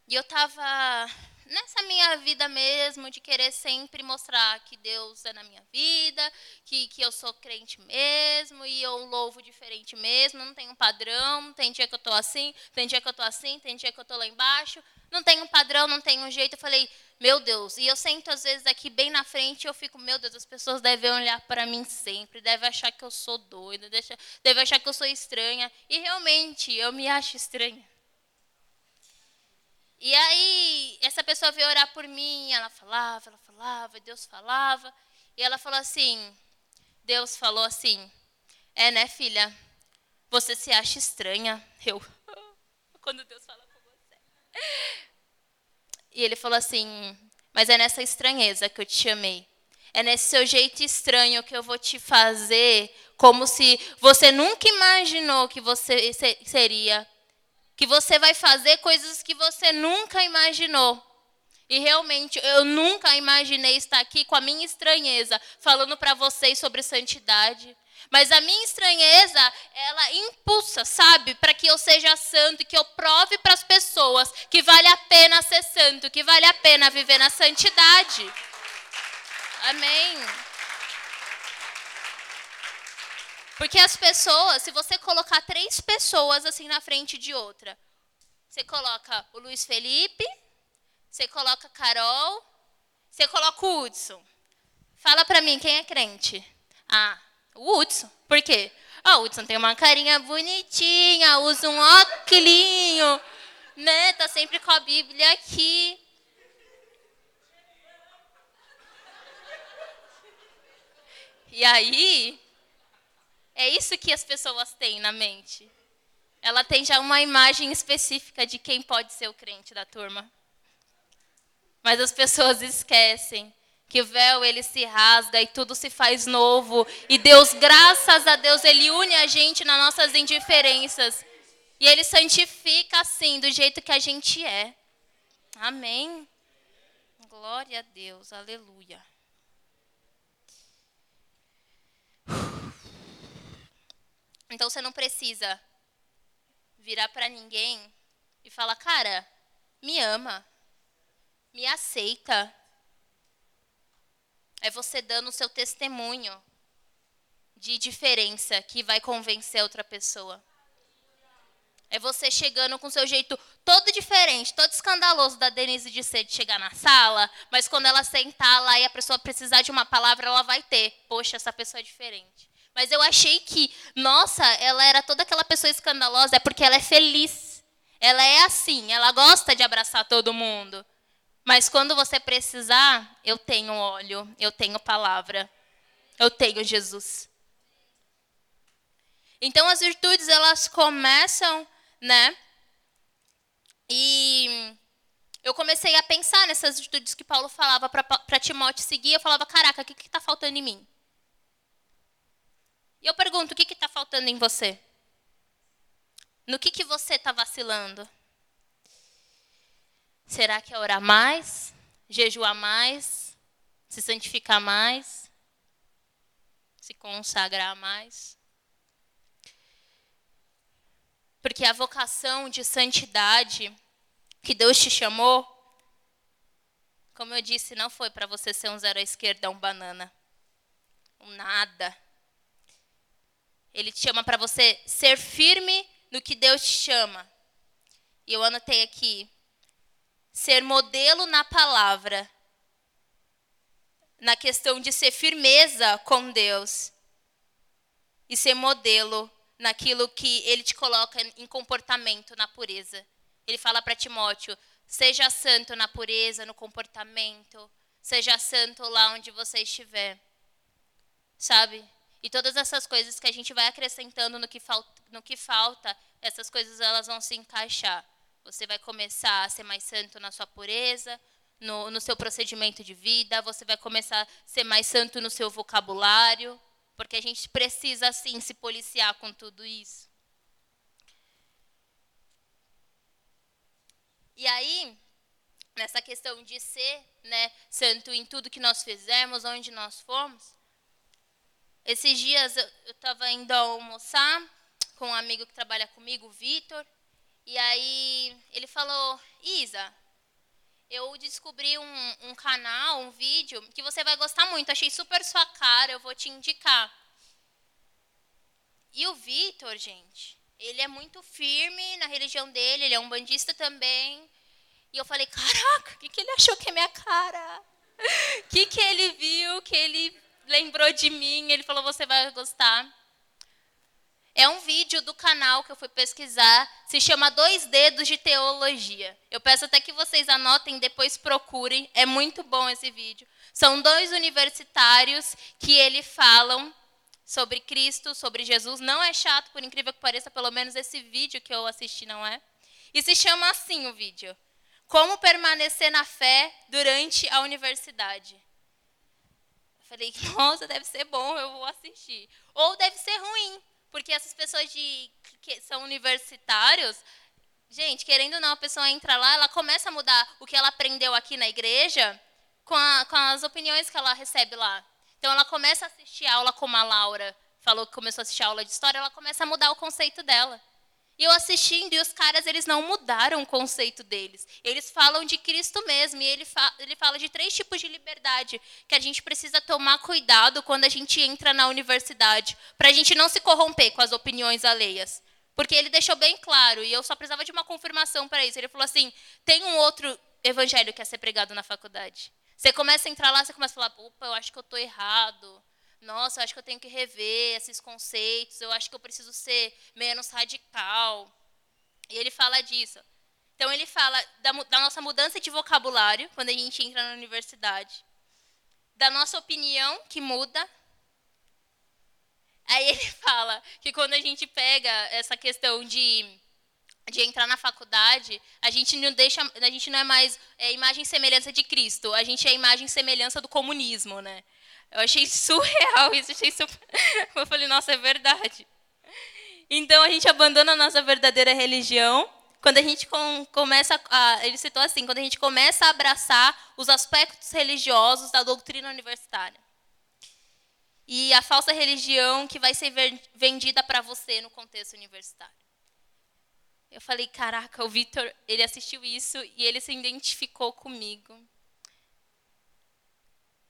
E eu estava nessa minha vida mesmo, de querer sempre mostrar que Deus é na minha vida, que, que eu sou crente mesmo, e eu louvo diferente mesmo, não tem um padrão, tem dia que eu estou assim, tem dia que eu estou assim, tem dia que eu estou lá embaixo, não tem um padrão, não tem um jeito. Eu falei, meu Deus, e eu sento às vezes aqui bem na frente e eu fico, meu Deus, as pessoas devem olhar para mim sempre, devem achar que eu sou doida, devem achar que eu sou estranha. E realmente, eu me acho estranha. E aí, essa pessoa veio orar por mim, ela falava, ela falava, Deus falava. E ela falou assim: Deus falou assim: É, né, filha? Você se acha estranha. Eu. Quando Deus fala com você. E ele falou assim: Mas é nessa estranheza que eu te chamei. É nesse seu jeito estranho que eu vou te fazer como se você nunca imaginou que você seria. Que você vai fazer coisas que você nunca imaginou. E realmente eu nunca imaginei estar aqui com a minha estranheza falando para vocês sobre santidade. Mas a minha estranheza, ela impulsa, sabe, para que eu seja santo, que eu prove para as pessoas que vale a pena ser santo, que vale a pena viver na santidade. Amém. Porque as pessoas, se você colocar três pessoas assim na frente de outra, você coloca o Luiz Felipe, você coloca a Carol, você coloca o Hudson. Fala para mim, quem é crente? Ah, o Hudson. Por quê? Ah, o Hudson tem uma carinha bonitinha, usa um óculos, né? Tá sempre com a Bíblia aqui. E aí, é isso que as pessoas têm na mente. Ela tem já uma imagem específica de quem pode ser o crente da turma. Mas as pessoas esquecem que o véu ele se rasga e tudo se faz novo. E Deus, graças a Deus, ele une a gente nas nossas indiferenças. E ele santifica assim, do jeito que a gente é. Amém. Glória a Deus. Aleluia. Então você não precisa virar para ninguém e falar, cara, me ama, me aceita. É você dando o seu testemunho de diferença que vai convencer outra pessoa. É você chegando com seu jeito todo diferente, todo escandaloso da Denise de ser de chegar na sala, mas quando ela sentar lá e a pessoa precisar de uma palavra, ela vai ter. Poxa, essa pessoa é diferente. Mas eu achei que, nossa, ela era toda aquela pessoa escandalosa, é porque ela é feliz. Ela é assim, ela gosta de abraçar todo mundo. Mas quando você precisar, eu tenho óleo, eu tenho palavra, eu tenho Jesus. Então as virtudes elas começam, né? E eu comecei a pensar nessas virtudes que Paulo falava para Timóteo seguir. Eu falava, caraca, o que está faltando em mim? E eu pergunto, o que está faltando em você? No que, que você está vacilando? Será que é orar mais? Jejuar mais? Se santificar mais? Se consagrar mais? Porque a vocação de santidade que Deus te chamou, como eu disse, não foi para você ser um zero à esquerda, um banana. Um nada. Ele te chama para você ser firme no que Deus te chama. E eu anotei aqui: ser modelo na palavra, na questão de ser firmeza com Deus, e ser modelo naquilo que ele te coloca em comportamento, na pureza. Ele fala para Timóteo: seja santo na pureza, no comportamento, seja santo lá onde você estiver. Sabe? E todas essas coisas que a gente vai acrescentando no que, falta, no que falta, essas coisas elas vão se encaixar. Você vai começar a ser mais santo na sua pureza, no, no seu procedimento de vida, você vai começar a ser mais santo no seu vocabulário, porque a gente precisa, sim, se policiar com tudo isso. E aí, nessa questão de ser né, santo em tudo que nós fizemos, onde nós fomos, esses dias eu estava indo almoçar com um amigo que trabalha comigo, o Vitor, e aí ele falou: Isa, eu descobri um, um, canal, um vídeo que você vai gostar muito. Achei super sua cara, eu vou te indicar. E o Vitor, gente, ele é muito firme na religião dele, ele é um bandista também. E eu falei: caraca, o que, que ele achou que é minha cara? O que, que ele viu que ele lembrou de mim, ele falou: Você vai gostar. É um vídeo do canal que eu fui pesquisar, se chama Dois Dedos de Teologia. Eu peço até que vocês anotem, depois procurem, é muito bom esse vídeo. São dois universitários que ele falam sobre Cristo, sobre Jesus. Não é chato, por incrível que pareça, pelo menos esse vídeo que eu assisti não é. E se chama assim o vídeo: Como permanecer na fé durante a universidade Falei, nossa, deve ser bom, eu vou assistir. Ou deve ser ruim, porque essas pessoas de, que são universitários, gente, querendo ou não, a pessoa entra lá, ela começa a mudar o que ela aprendeu aqui na igreja com, a, com as opiniões que ela recebe lá. Então, ela começa a assistir aula como a Laura falou que começou a assistir aula de história, ela começa a mudar o conceito dela. E eu assistindo, e os caras, eles não mudaram o conceito deles. Eles falam de Cristo mesmo, e ele, fa ele fala de três tipos de liberdade que a gente precisa tomar cuidado quando a gente entra na universidade, para a gente não se corromper com as opiniões alheias. Porque ele deixou bem claro, e eu só precisava de uma confirmação para isso. Ele falou assim: tem um outro evangelho que é ser pregado na faculdade. Você começa a entrar lá, você começa a falar: opa, eu acho que eu estou errado nossa, eu acho que eu tenho que rever esses conceitos, eu acho que eu preciso ser menos radical. E ele fala disso. Então, ele fala da, da nossa mudança de vocabulário quando a gente entra na universidade, da nossa opinião que muda. Aí ele fala que quando a gente pega essa questão de de entrar na faculdade, a gente não deixa, a gente não é mais é, imagem e semelhança de Cristo, a gente é imagem e semelhança do comunismo, né? Eu achei surreal isso, achei super... Eu falei, nossa, é verdade. Então a gente abandona a nossa verdadeira religião quando a gente com, começa a, ele citou assim, quando a gente começa a abraçar os aspectos religiosos da doutrina universitária. E a falsa religião que vai ser vendida para você no contexto universitário. Eu falei, caraca, o Vitor, ele assistiu isso e ele se identificou comigo.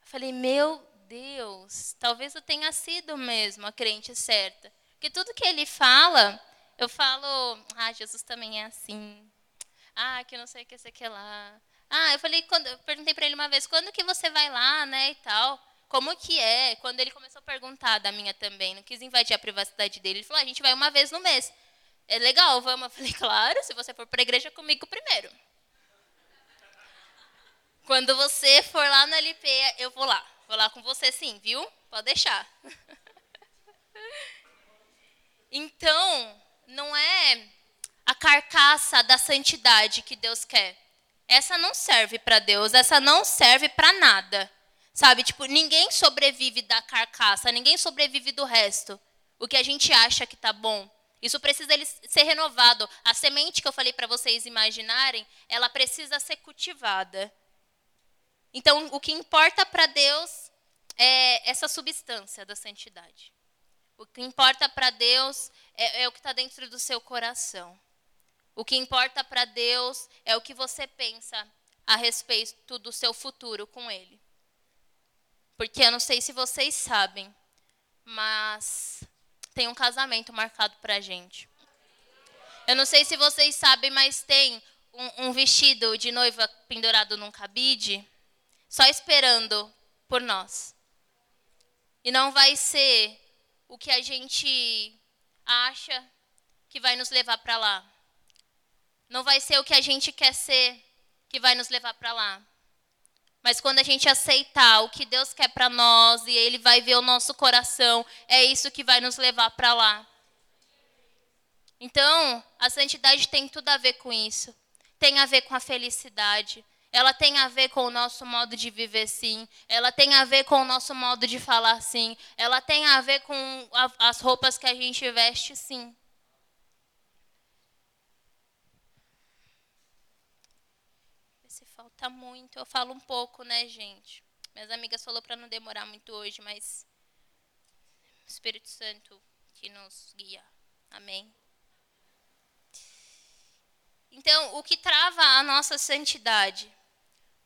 Eu falei, meu Deus, talvez eu tenha sido mesmo a crente certa. Porque tudo que ele fala, eu falo, ah, Jesus também é assim. Ah, que não sei o que, sei que lá. Ah, eu falei, quando, eu perguntei para ele uma vez, quando que você vai lá, né, e tal. Como que é? Quando ele começou a perguntar da minha também, não quis invadir a privacidade dele, ele falou, ah, a gente vai uma vez no mês. É legal, vamos? Eu falei, claro, se você for para a igreja comigo primeiro. Quando você for lá no LP, eu vou lá. Vou lá com você sim, viu? Pode deixar. Então, não é a carcaça da santidade que Deus quer. Essa não serve para Deus, essa não serve para nada. Sabe? Tipo, ninguém sobrevive da carcaça, ninguém sobrevive do resto. O que a gente acha que tá bom. Isso precisa ser renovado. A semente que eu falei para vocês imaginarem, ela precisa ser cultivada. Então, o que importa para Deus é essa substância da santidade. O que importa para Deus é, é, o que está dentro do seu coração. O que importa para Deus é o que você pensa a respeito do seu futuro com Ele. Porque eu não sei se vocês sabem, mas tem um casamento marcado para a gente. Eu não sei se vocês sabem, mas tem um, um vestido de noiva pendurado num cabide só esperando por nós. E não vai ser o que a gente acha que vai nos levar para lá. Não vai ser o que a gente quer ser que vai nos levar para lá. Mas quando a gente aceitar o que Deus quer para nós e Ele vai ver o nosso coração, é isso que vai nos levar para lá. Então, a santidade tem tudo a ver com isso. Tem a ver com a felicidade, ela tem a ver com o nosso modo de viver, sim. Ela tem a ver com o nosso modo de falar, sim. Ela tem a ver com a, as roupas que a gente veste, sim. Se falta muito, eu falo um pouco, né, gente? Minhas amigas falou para não demorar muito hoje, mas Espírito Santo que nos guia. Amém. Então, o que trava a nossa santidade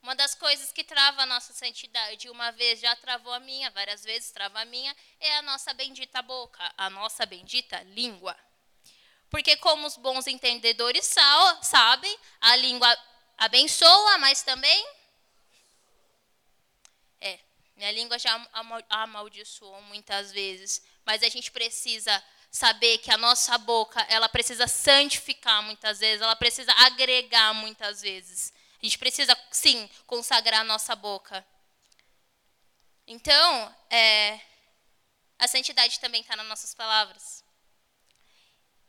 uma das coisas que trava a nossa santidade, uma vez já travou a minha, várias vezes trava a minha, é a nossa bendita boca, a nossa bendita língua. Porque, como os bons entendedores sabem, a língua abençoa, mas também. É, minha língua já amaldiçoou muitas vezes, mas a gente precisa saber que a nossa boca, ela precisa santificar muitas vezes, ela precisa agregar muitas vezes. A gente precisa, sim, consagrar a nossa boca. Então, é, a santidade também está nas nossas palavras.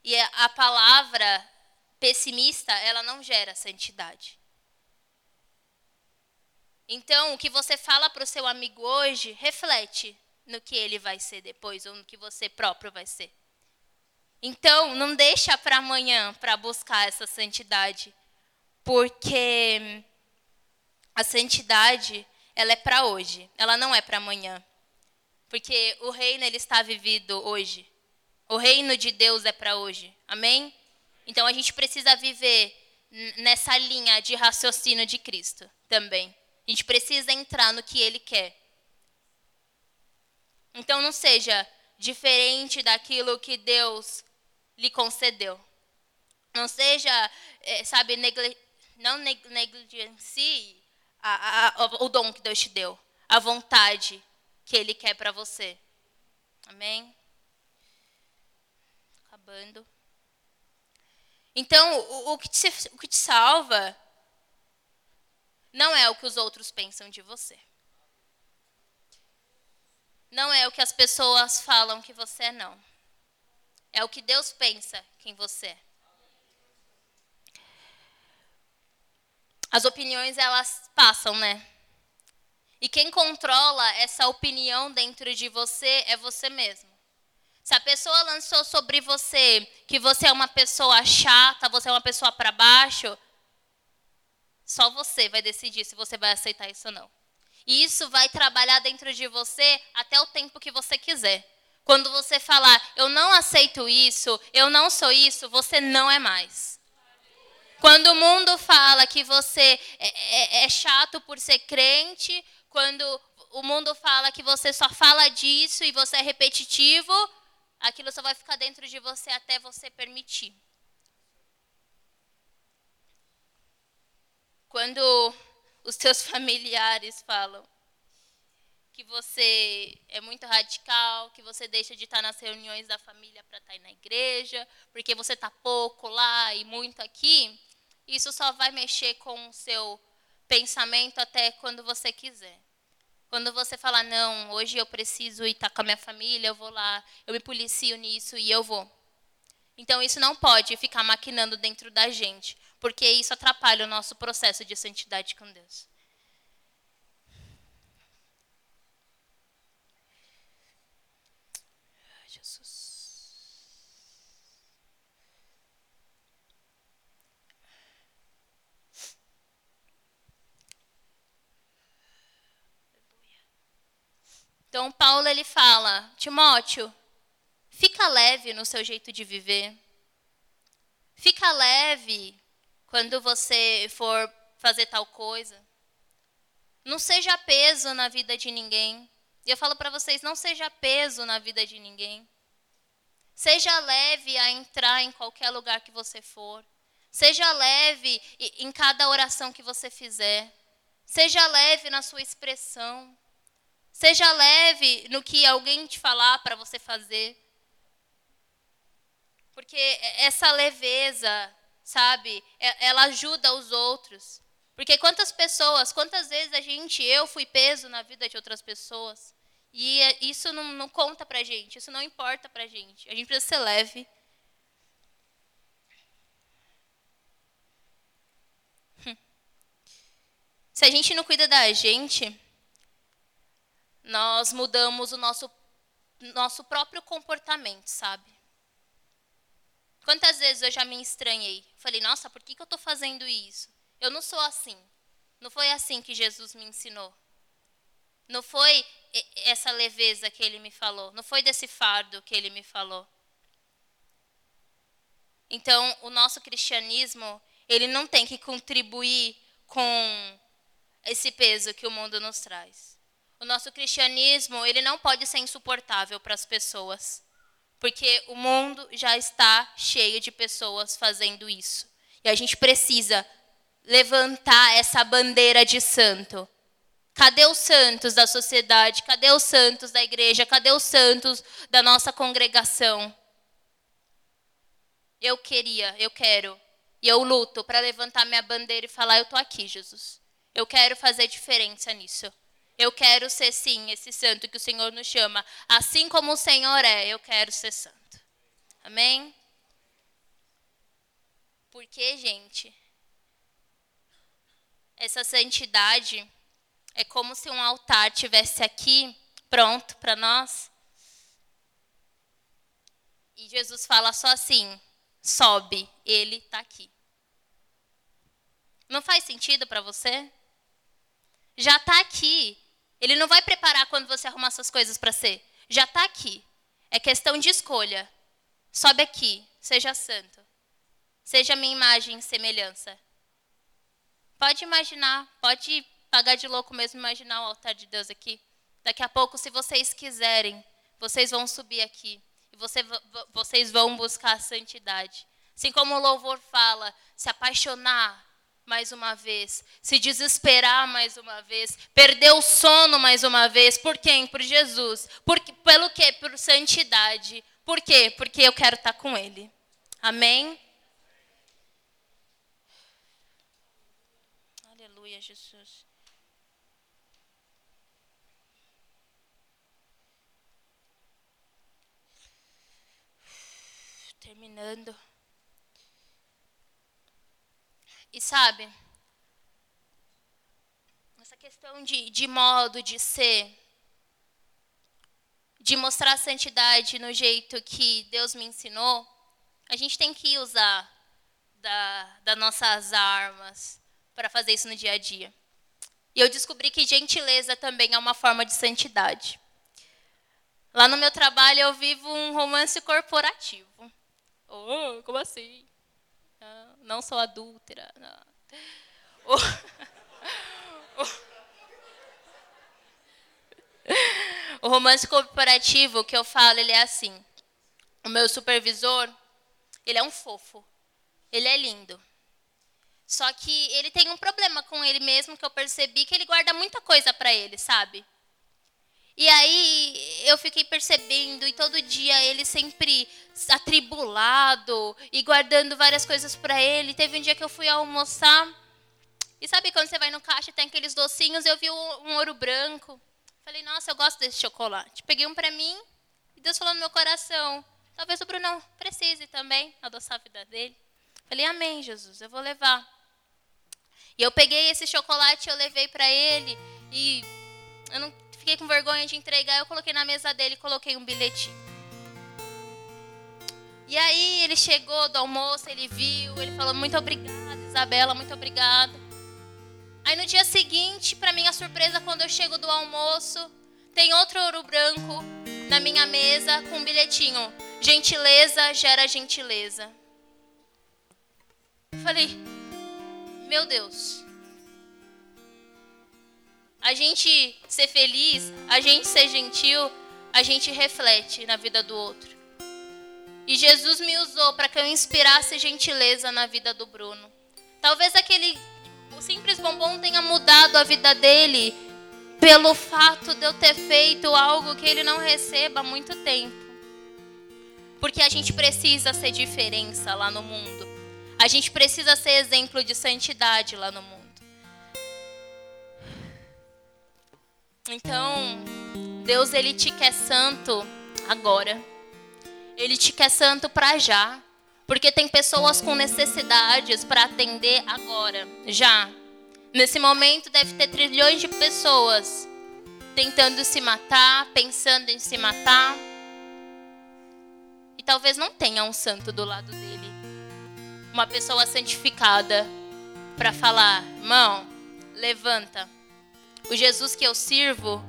E a palavra pessimista, ela não gera santidade. Então, o que você fala para o seu amigo hoje, reflete no que ele vai ser depois, ou no que você próprio vai ser. Então, não deixa para amanhã para buscar essa santidade, porque a santidade, ela é para hoje, ela não é para amanhã. Porque o reino ele está vivido hoje. O reino de Deus é para hoje. Amém? Então a gente precisa viver nessa linha de raciocínio de Cristo também. A gente precisa entrar no que ele quer. Então não seja diferente daquilo que Deus lhe concedeu. Não seja, eh, sabe, não negligencie a, a, o dom que Deus te deu, a vontade que Ele quer para você. Amém? Acabando. Então, o, o, que te, o que te salva não é o que os outros pensam de você. Não é o que as pessoas falam que você é, não. É o que Deus pensa quem você é. As opiniões, elas passam, né? E quem controla essa opinião dentro de você é você mesmo. Se a pessoa lançou sobre você que você é uma pessoa chata, você é uma pessoa para baixo, só você vai decidir se você vai aceitar isso ou não. E isso vai trabalhar dentro de você até o tempo que você quiser. Quando você falar, eu não aceito isso, eu não sou isso, você não é mais. Quando o mundo fala que você é, é, é chato por ser crente, quando o mundo fala que você só fala disso e você é repetitivo, aquilo só vai ficar dentro de você até você permitir. Quando os seus familiares falam que você é muito radical, que você deixa de estar nas reuniões da família para estar na igreja, porque você está pouco lá e muito aqui, isso só vai mexer com o seu pensamento até quando você quiser. Quando você falar, não, hoje eu preciso ir estar com a minha família, eu vou lá, eu me policio nisso e eu vou. Então, isso não pode ficar maquinando dentro da gente, porque isso atrapalha o nosso processo de santidade com Deus. Então Paulo ele fala: Timóteo, fica leve no seu jeito de viver. Fica leve quando você for fazer tal coisa. Não seja peso na vida de ninguém. E eu falo para vocês, não seja peso na vida de ninguém. Seja leve a entrar em qualquer lugar que você for. Seja leve em cada oração que você fizer. Seja leve na sua expressão. Seja leve no que alguém te falar para você fazer. Porque essa leveza, sabe, ela ajuda os outros. Porque quantas pessoas, quantas vezes a gente, eu fui peso na vida de outras pessoas. E isso não, não conta pra gente, isso não importa pra gente. A gente precisa ser leve. Hum. Se a gente não cuida da gente, nós mudamos o nosso, nosso próprio comportamento, sabe? Quantas vezes eu já me estranhei? Falei, nossa, por que, que eu estou fazendo isso? Eu não sou assim. Não foi assim que Jesus me ensinou. Não foi essa leveza que ele me falou. Não foi desse fardo que ele me falou. Então, o nosso cristianismo, ele não tem que contribuir com esse peso que o mundo nos traz. O nosso cristianismo, ele não pode ser insuportável para as pessoas, porque o mundo já está cheio de pessoas fazendo isso. E a gente precisa levantar essa bandeira de santo. Cadê os santos da sociedade? Cadê os santos da igreja? Cadê os santos da nossa congregação? Eu queria, eu quero, e eu luto para levantar minha bandeira e falar: Eu estou aqui, Jesus. Eu quero fazer diferença nisso. Eu quero ser, sim, esse santo que o Senhor nos chama. Assim como o Senhor é, eu quero ser santo. Amém? Porque, gente, essa santidade, é como se um altar tivesse aqui pronto para nós. E Jesus fala só assim: sobe, ele está aqui. Não faz sentido para você? Já está aqui. Ele não vai preparar quando você arrumar suas coisas para ser. Já está aqui. É questão de escolha. Sobe aqui, seja santo. Seja minha imagem e semelhança. Pode imaginar, pode pagar de louco mesmo imaginar o altar de Deus aqui. Daqui a pouco, se vocês quiserem, vocês vão subir aqui. E você, vocês vão buscar a santidade. Assim como o louvor fala, se apaixonar mais uma vez, se desesperar mais uma vez, perder o sono mais uma vez. Por quem? Por Jesus. Por, pelo quê? Por santidade. Por quê? Porque eu quero estar com Ele. Amém? Aleluia, Jesus. Terminando. E sabe, essa questão de, de modo de ser, de mostrar a santidade no jeito que Deus me ensinou, a gente tem que usar da, das nossas armas para fazer isso no dia a dia. E eu descobri que gentileza também é uma forma de santidade. Lá no meu trabalho eu vivo um romance corporativo. Oh, como assim? Não sou adúltera. O romance corporativo que eu falo, ele é assim. O meu supervisor, ele é um fofo. Ele é lindo. Só que ele tem um problema com ele mesmo que eu percebi que ele guarda muita coisa para ele, sabe? E aí eu fiquei percebendo, e todo dia ele sempre atribulado e guardando várias coisas para ele. Teve um dia que eu fui almoçar, e sabe quando você vai no caixa e tem aqueles docinhos? Eu vi um ouro branco. Falei, nossa, eu gosto desse chocolate. Peguei um para mim, e Deus falou no meu coração: talvez o Brunão precise também adoçar a vida dele. Falei, amém, Jesus, eu vou levar. E eu peguei esse chocolate, eu levei para ele, e eu não Fiquei com vergonha de entregar, eu coloquei na mesa dele e coloquei um bilhetinho. E aí ele chegou do almoço, ele viu, ele falou muito obrigada, Isabela, muito obrigada. Aí no dia seguinte, para minha surpresa, quando eu chego do almoço, tem outro ouro branco na minha mesa com um bilhetinho: gentileza gera gentileza. Eu falei, meu Deus a gente ser feliz, a gente ser gentil, a gente reflete na vida do outro. E Jesus me usou para que eu inspirasse gentileza na vida do Bruno. Talvez aquele o simples bombom tenha mudado a vida dele pelo fato de eu ter feito algo que ele não receba há muito tempo. Porque a gente precisa ser diferença lá no mundo. A gente precisa ser exemplo de santidade lá no mundo. Então, Deus ele te quer santo agora. Ele te quer santo para já, porque tem pessoas com necessidades para atender agora, já. Nesse momento deve ter trilhões de pessoas tentando se matar, pensando em se matar. E talvez não tenha um santo do lado dele. Uma pessoa santificada para falar: "Irmão, levanta. O Jesus que eu sirvo,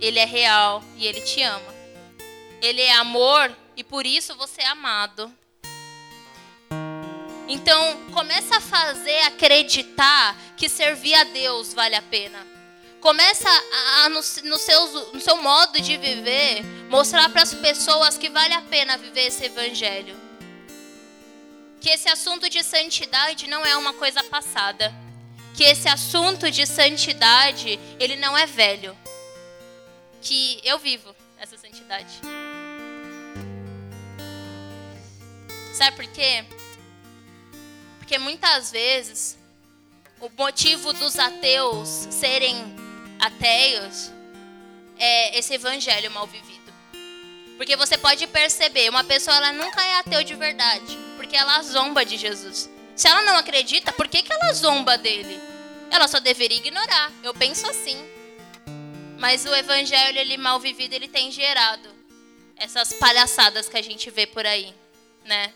ele é real e ele te ama. Ele é amor e por isso você é amado. Então, começa a fazer acreditar que servir a Deus vale a pena. Começa a, a no, no, seu, no seu modo de viver, mostrar para as pessoas que vale a pena viver esse evangelho. Que esse assunto de santidade não é uma coisa passada que esse assunto de santidade, ele não é velho. Que eu vivo essa santidade. Sabe por quê? Porque muitas vezes o motivo dos ateus serem ateus é esse evangelho mal vivido. Porque você pode perceber, uma pessoa ela nunca é ateu de verdade, porque ela zomba de Jesus. Se ela não acredita, por que, que ela zomba dele? ela só deveria ignorar. Eu penso assim. Mas o evangelho, ele mal vivido, ele tem gerado essas palhaçadas que a gente vê por aí, né?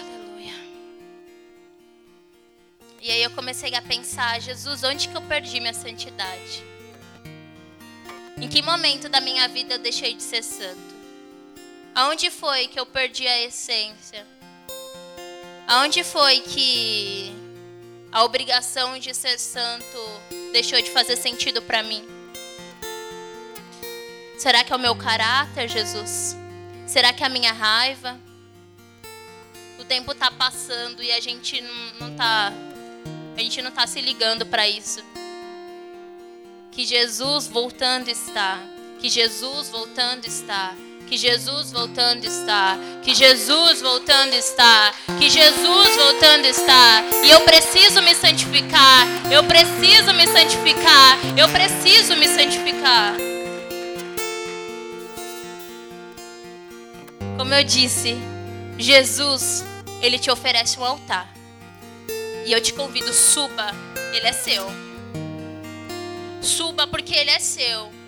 Aleluia. E aí eu comecei a pensar, Jesus, onde que eu perdi minha santidade? Em que momento da minha vida eu deixei de ser santo? Aonde foi que eu perdi a essência? Aonde foi que a obrigação de ser santo deixou de fazer sentido para mim? Será que é o meu caráter, Jesus? Será que é a minha raiva? O tempo está passando e a gente não, não tá a gente não tá se ligando para isso que Jesus voltando está, que Jesus voltando está, que Jesus voltando está, que Jesus voltando está, que Jesus voltando está. E eu preciso me santificar, eu preciso me santificar, eu preciso me santificar. Como eu disse, Jesus, ele te oferece um altar. E eu te convido, suba, ele é seu. Suba porque ele é seu.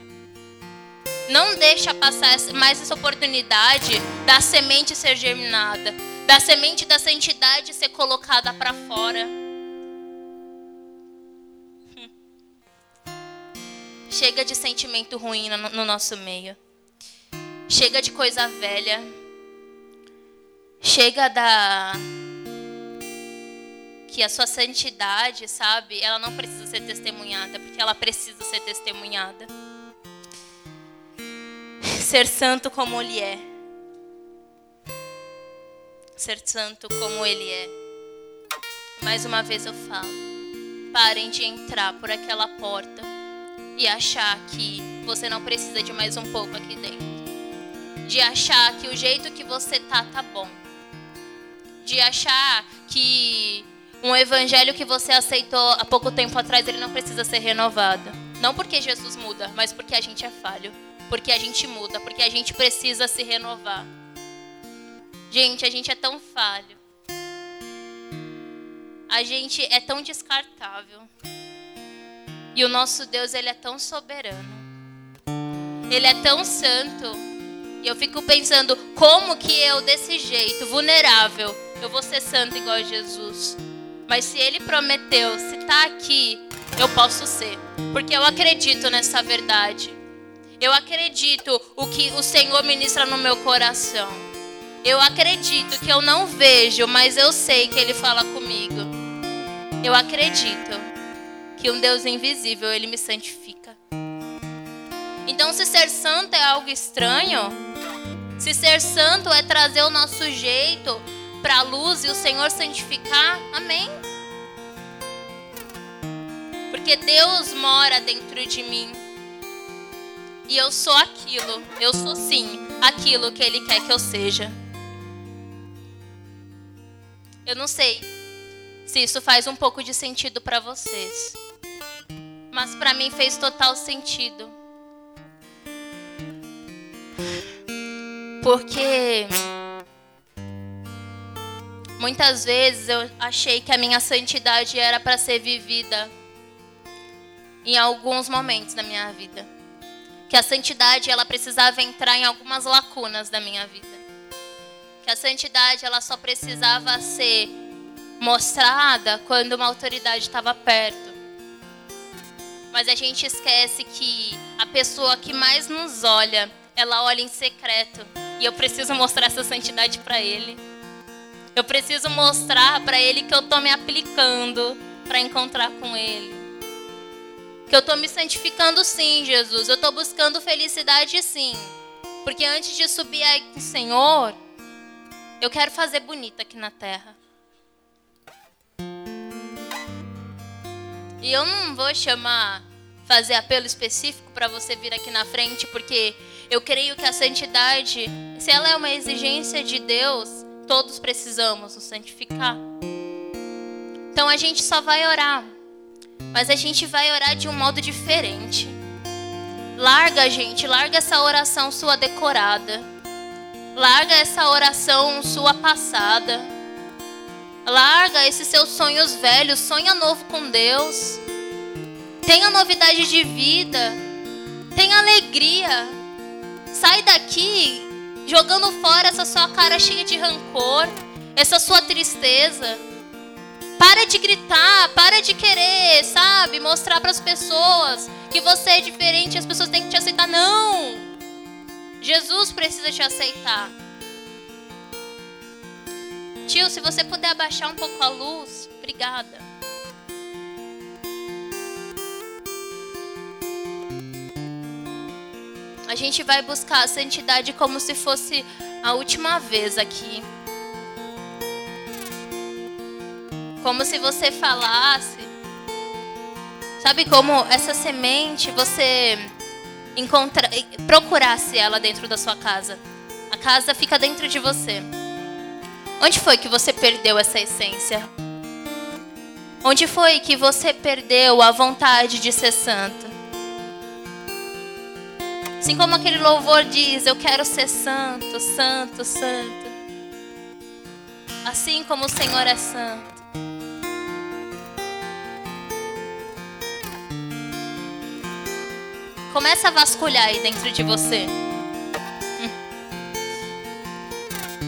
Não deixa passar mais essa oportunidade da semente ser germinada, da semente da santidade ser colocada para fora. Chega de sentimento ruim no, no nosso meio. Chega de coisa velha. Chega da que a sua santidade, sabe, ela não precisa ser testemunhada, porque ela precisa ser testemunhada. Ser santo como ele é. Ser santo como ele é. Mais uma vez eu falo. Parem de entrar por aquela porta e achar que você não precisa de mais um pouco aqui dentro. De achar que o jeito que você tá tá bom. De achar que um evangelho que você aceitou há pouco tempo atrás, ele não precisa ser renovado. Não porque Jesus muda, mas porque a gente é falho. Porque a gente muda, porque a gente precisa se renovar. Gente, a gente é tão falho. A gente é tão descartável. E o nosso Deus, ele é tão soberano. Ele é tão santo. E eu fico pensando, como que eu, desse jeito, vulnerável, eu vou ser santo igual a Jesus? Mas se ele prometeu, se está aqui, eu posso ser. Porque eu acredito nessa verdade. Eu acredito o que o Senhor ministra no meu coração. Eu acredito que eu não vejo, mas eu sei que Ele fala comigo. Eu acredito que um Deus invisível, Ele me santifica. Então, se ser santo é algo estranho, se ser santo é trazer o nosso jeito, para a luz e o Senhor santificar. Amém. Porque Deus mora dentro de mim. E eu sou aquilo. Eu sou sim aquilo que Ele quer que eu seja. Eu não sei se isso faz um pouco de sentido para vocês. Mas para mim fez total sentido. Porque Muitas vezes eu achei que a minha santidade era para ser vivida em alguns momentos da minha vida. Que a santidade ela precisava entrar em algumas lacunas da minha vida. Que a santidade ela só precisava ser mostrada quando uma autoridade estava perto. Mas a gente esquece que a pessoa que mais nos olha, ela olha em secreto. E eu preciso mostrar essa santidade para ele. Eu preciso mostrar para ele que eu estou me aplicando para encontrar com ele. Que eu estou me santificando sim, Jesus. Eu estou buscando felicidade sim. Porque antes de subir o Senhor, eu quero fazer bonita aqui na terra. E eu não vou chamar, fazer apelo específico para você vir aqui na frente, porque eu creio que a santidade, se ela é uma exigência de Deus, Todos precisamos nos santificar. Então a gente só vai orar, mas a gente vai orar de um modo diferente. Larga, gente, larga essa oração sua decorada. Larga essa oração sua passada. Larga esses seus sonhos velhos, sonha novo com Deus. Tenha novidade de vida. Tenha alegria. Sai daqui jogando fora essa sua cara cheia de rancor, essa sua tristeza. Para de gritar, para de querer, sabe, mostrar para as pessoas que você é diferente, as pessoas têm que te aceitar. Não! Jesus precisa te aceitar. Tio, se você puder abaixar um pouco a luz, obrigada. A gente vai buscar a santidade como se fosse a última vez aqui. Como se você falasse. Sabe como essa semente você encontra, procurasse ela dentro da sua casa. A casa fica dentro de você. Onde foi que você perdeu essa essência? Onde foi que você perdeu a vontade de ser santo? Assim como aquele louvor diz: Eu quero ser santo, santo, santo. Assim como o Senhor é santo. Começa a vasculhar aí dentro de você.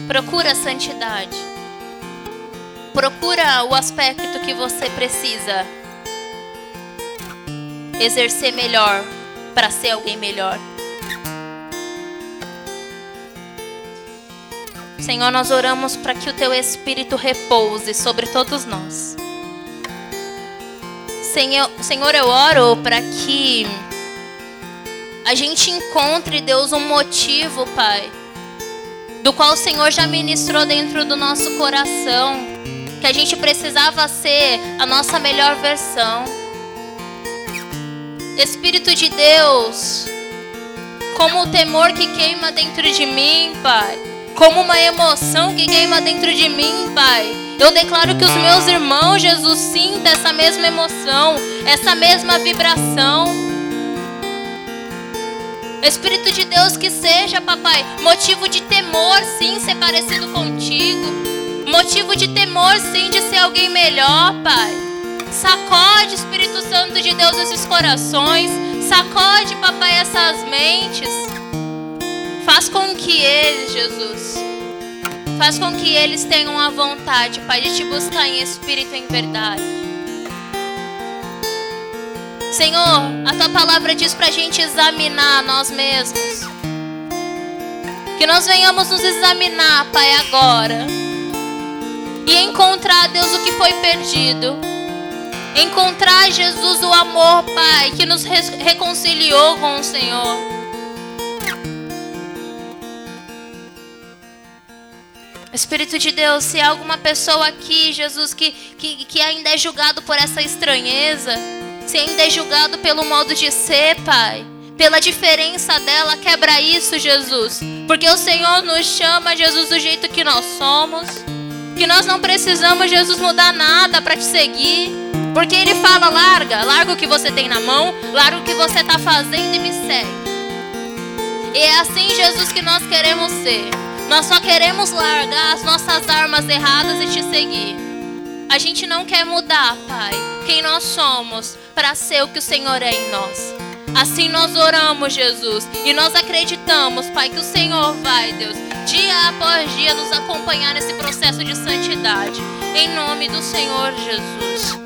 Procura a santidade. Procura o aspecto que você precisa exercer melhor para ser alguém melhor. Senhor, nós oramos para que o teu espírito repouse sobre todos nós. Senhor, Senhor eu oro para que a gente encontre, Deus, um motivo, Pai, do qual o Senhor já ministrou dentro do nosso coração, que a gente precisava ser a nossa melhor versão. Espírito de Deus, como o temor que queima dentro de mim, Pai, como uma emoção que queima dentro de mim, Pai. Eu declaro que os meus irmãos, Jesus, sinta essa mesma emoção, essa mesma vibração. Espírito de Deus, que seja, papai, motivo de temor, sim, ser parecido contigo. Motivo de temor, sim, de ser alguém melhor, Pai. Sacode, Espírito Santo de Deus, esses corações. Sacode, papai, essas mentes. Faz com que eles, Jesus, faz com que eles tenham a vontade, Pai, de te buscar em espírito e em verdade. Senhor, a tua palavra diz para a gente examinar nós mesmos. Que nós venhamos nos examinar, Pai, agora. E encontrar, Deus, o que foi perdido. Encontrar, Jesus, o amor, Pai, que nos reconciliou com o Senhor. Espírito de Deus, se há alguma pessoa aqui, Jesus, que, que, que ainda é julgado por essa estranheza se ainda é julgado pelo modo de ser, Pai, pela diferença dela, quebra isso, Jesus. Porque o Senhor nos chama, Jesus, do jeito que nós somos. Que nós não precisamos, Jesus, mudar nada para te seguir. Porque Ele fala: larga, larga o que você tem na mão, larga o que você está fazendo e me segue. E é assim, Jesus, que nós queremos ser. Nós só queremos largar as nossas armas erradas e te seguir. A gente não quer mudar, Pai, quem nós somos para ser o que o Senhor é em nós. Assim nós oramos, Jesus, e nós acreditamos, Pai, que o Senhor vai, Deus, dia após dia nos acompanhar nesse processo de santidade. Em nome do Senhor Jesus.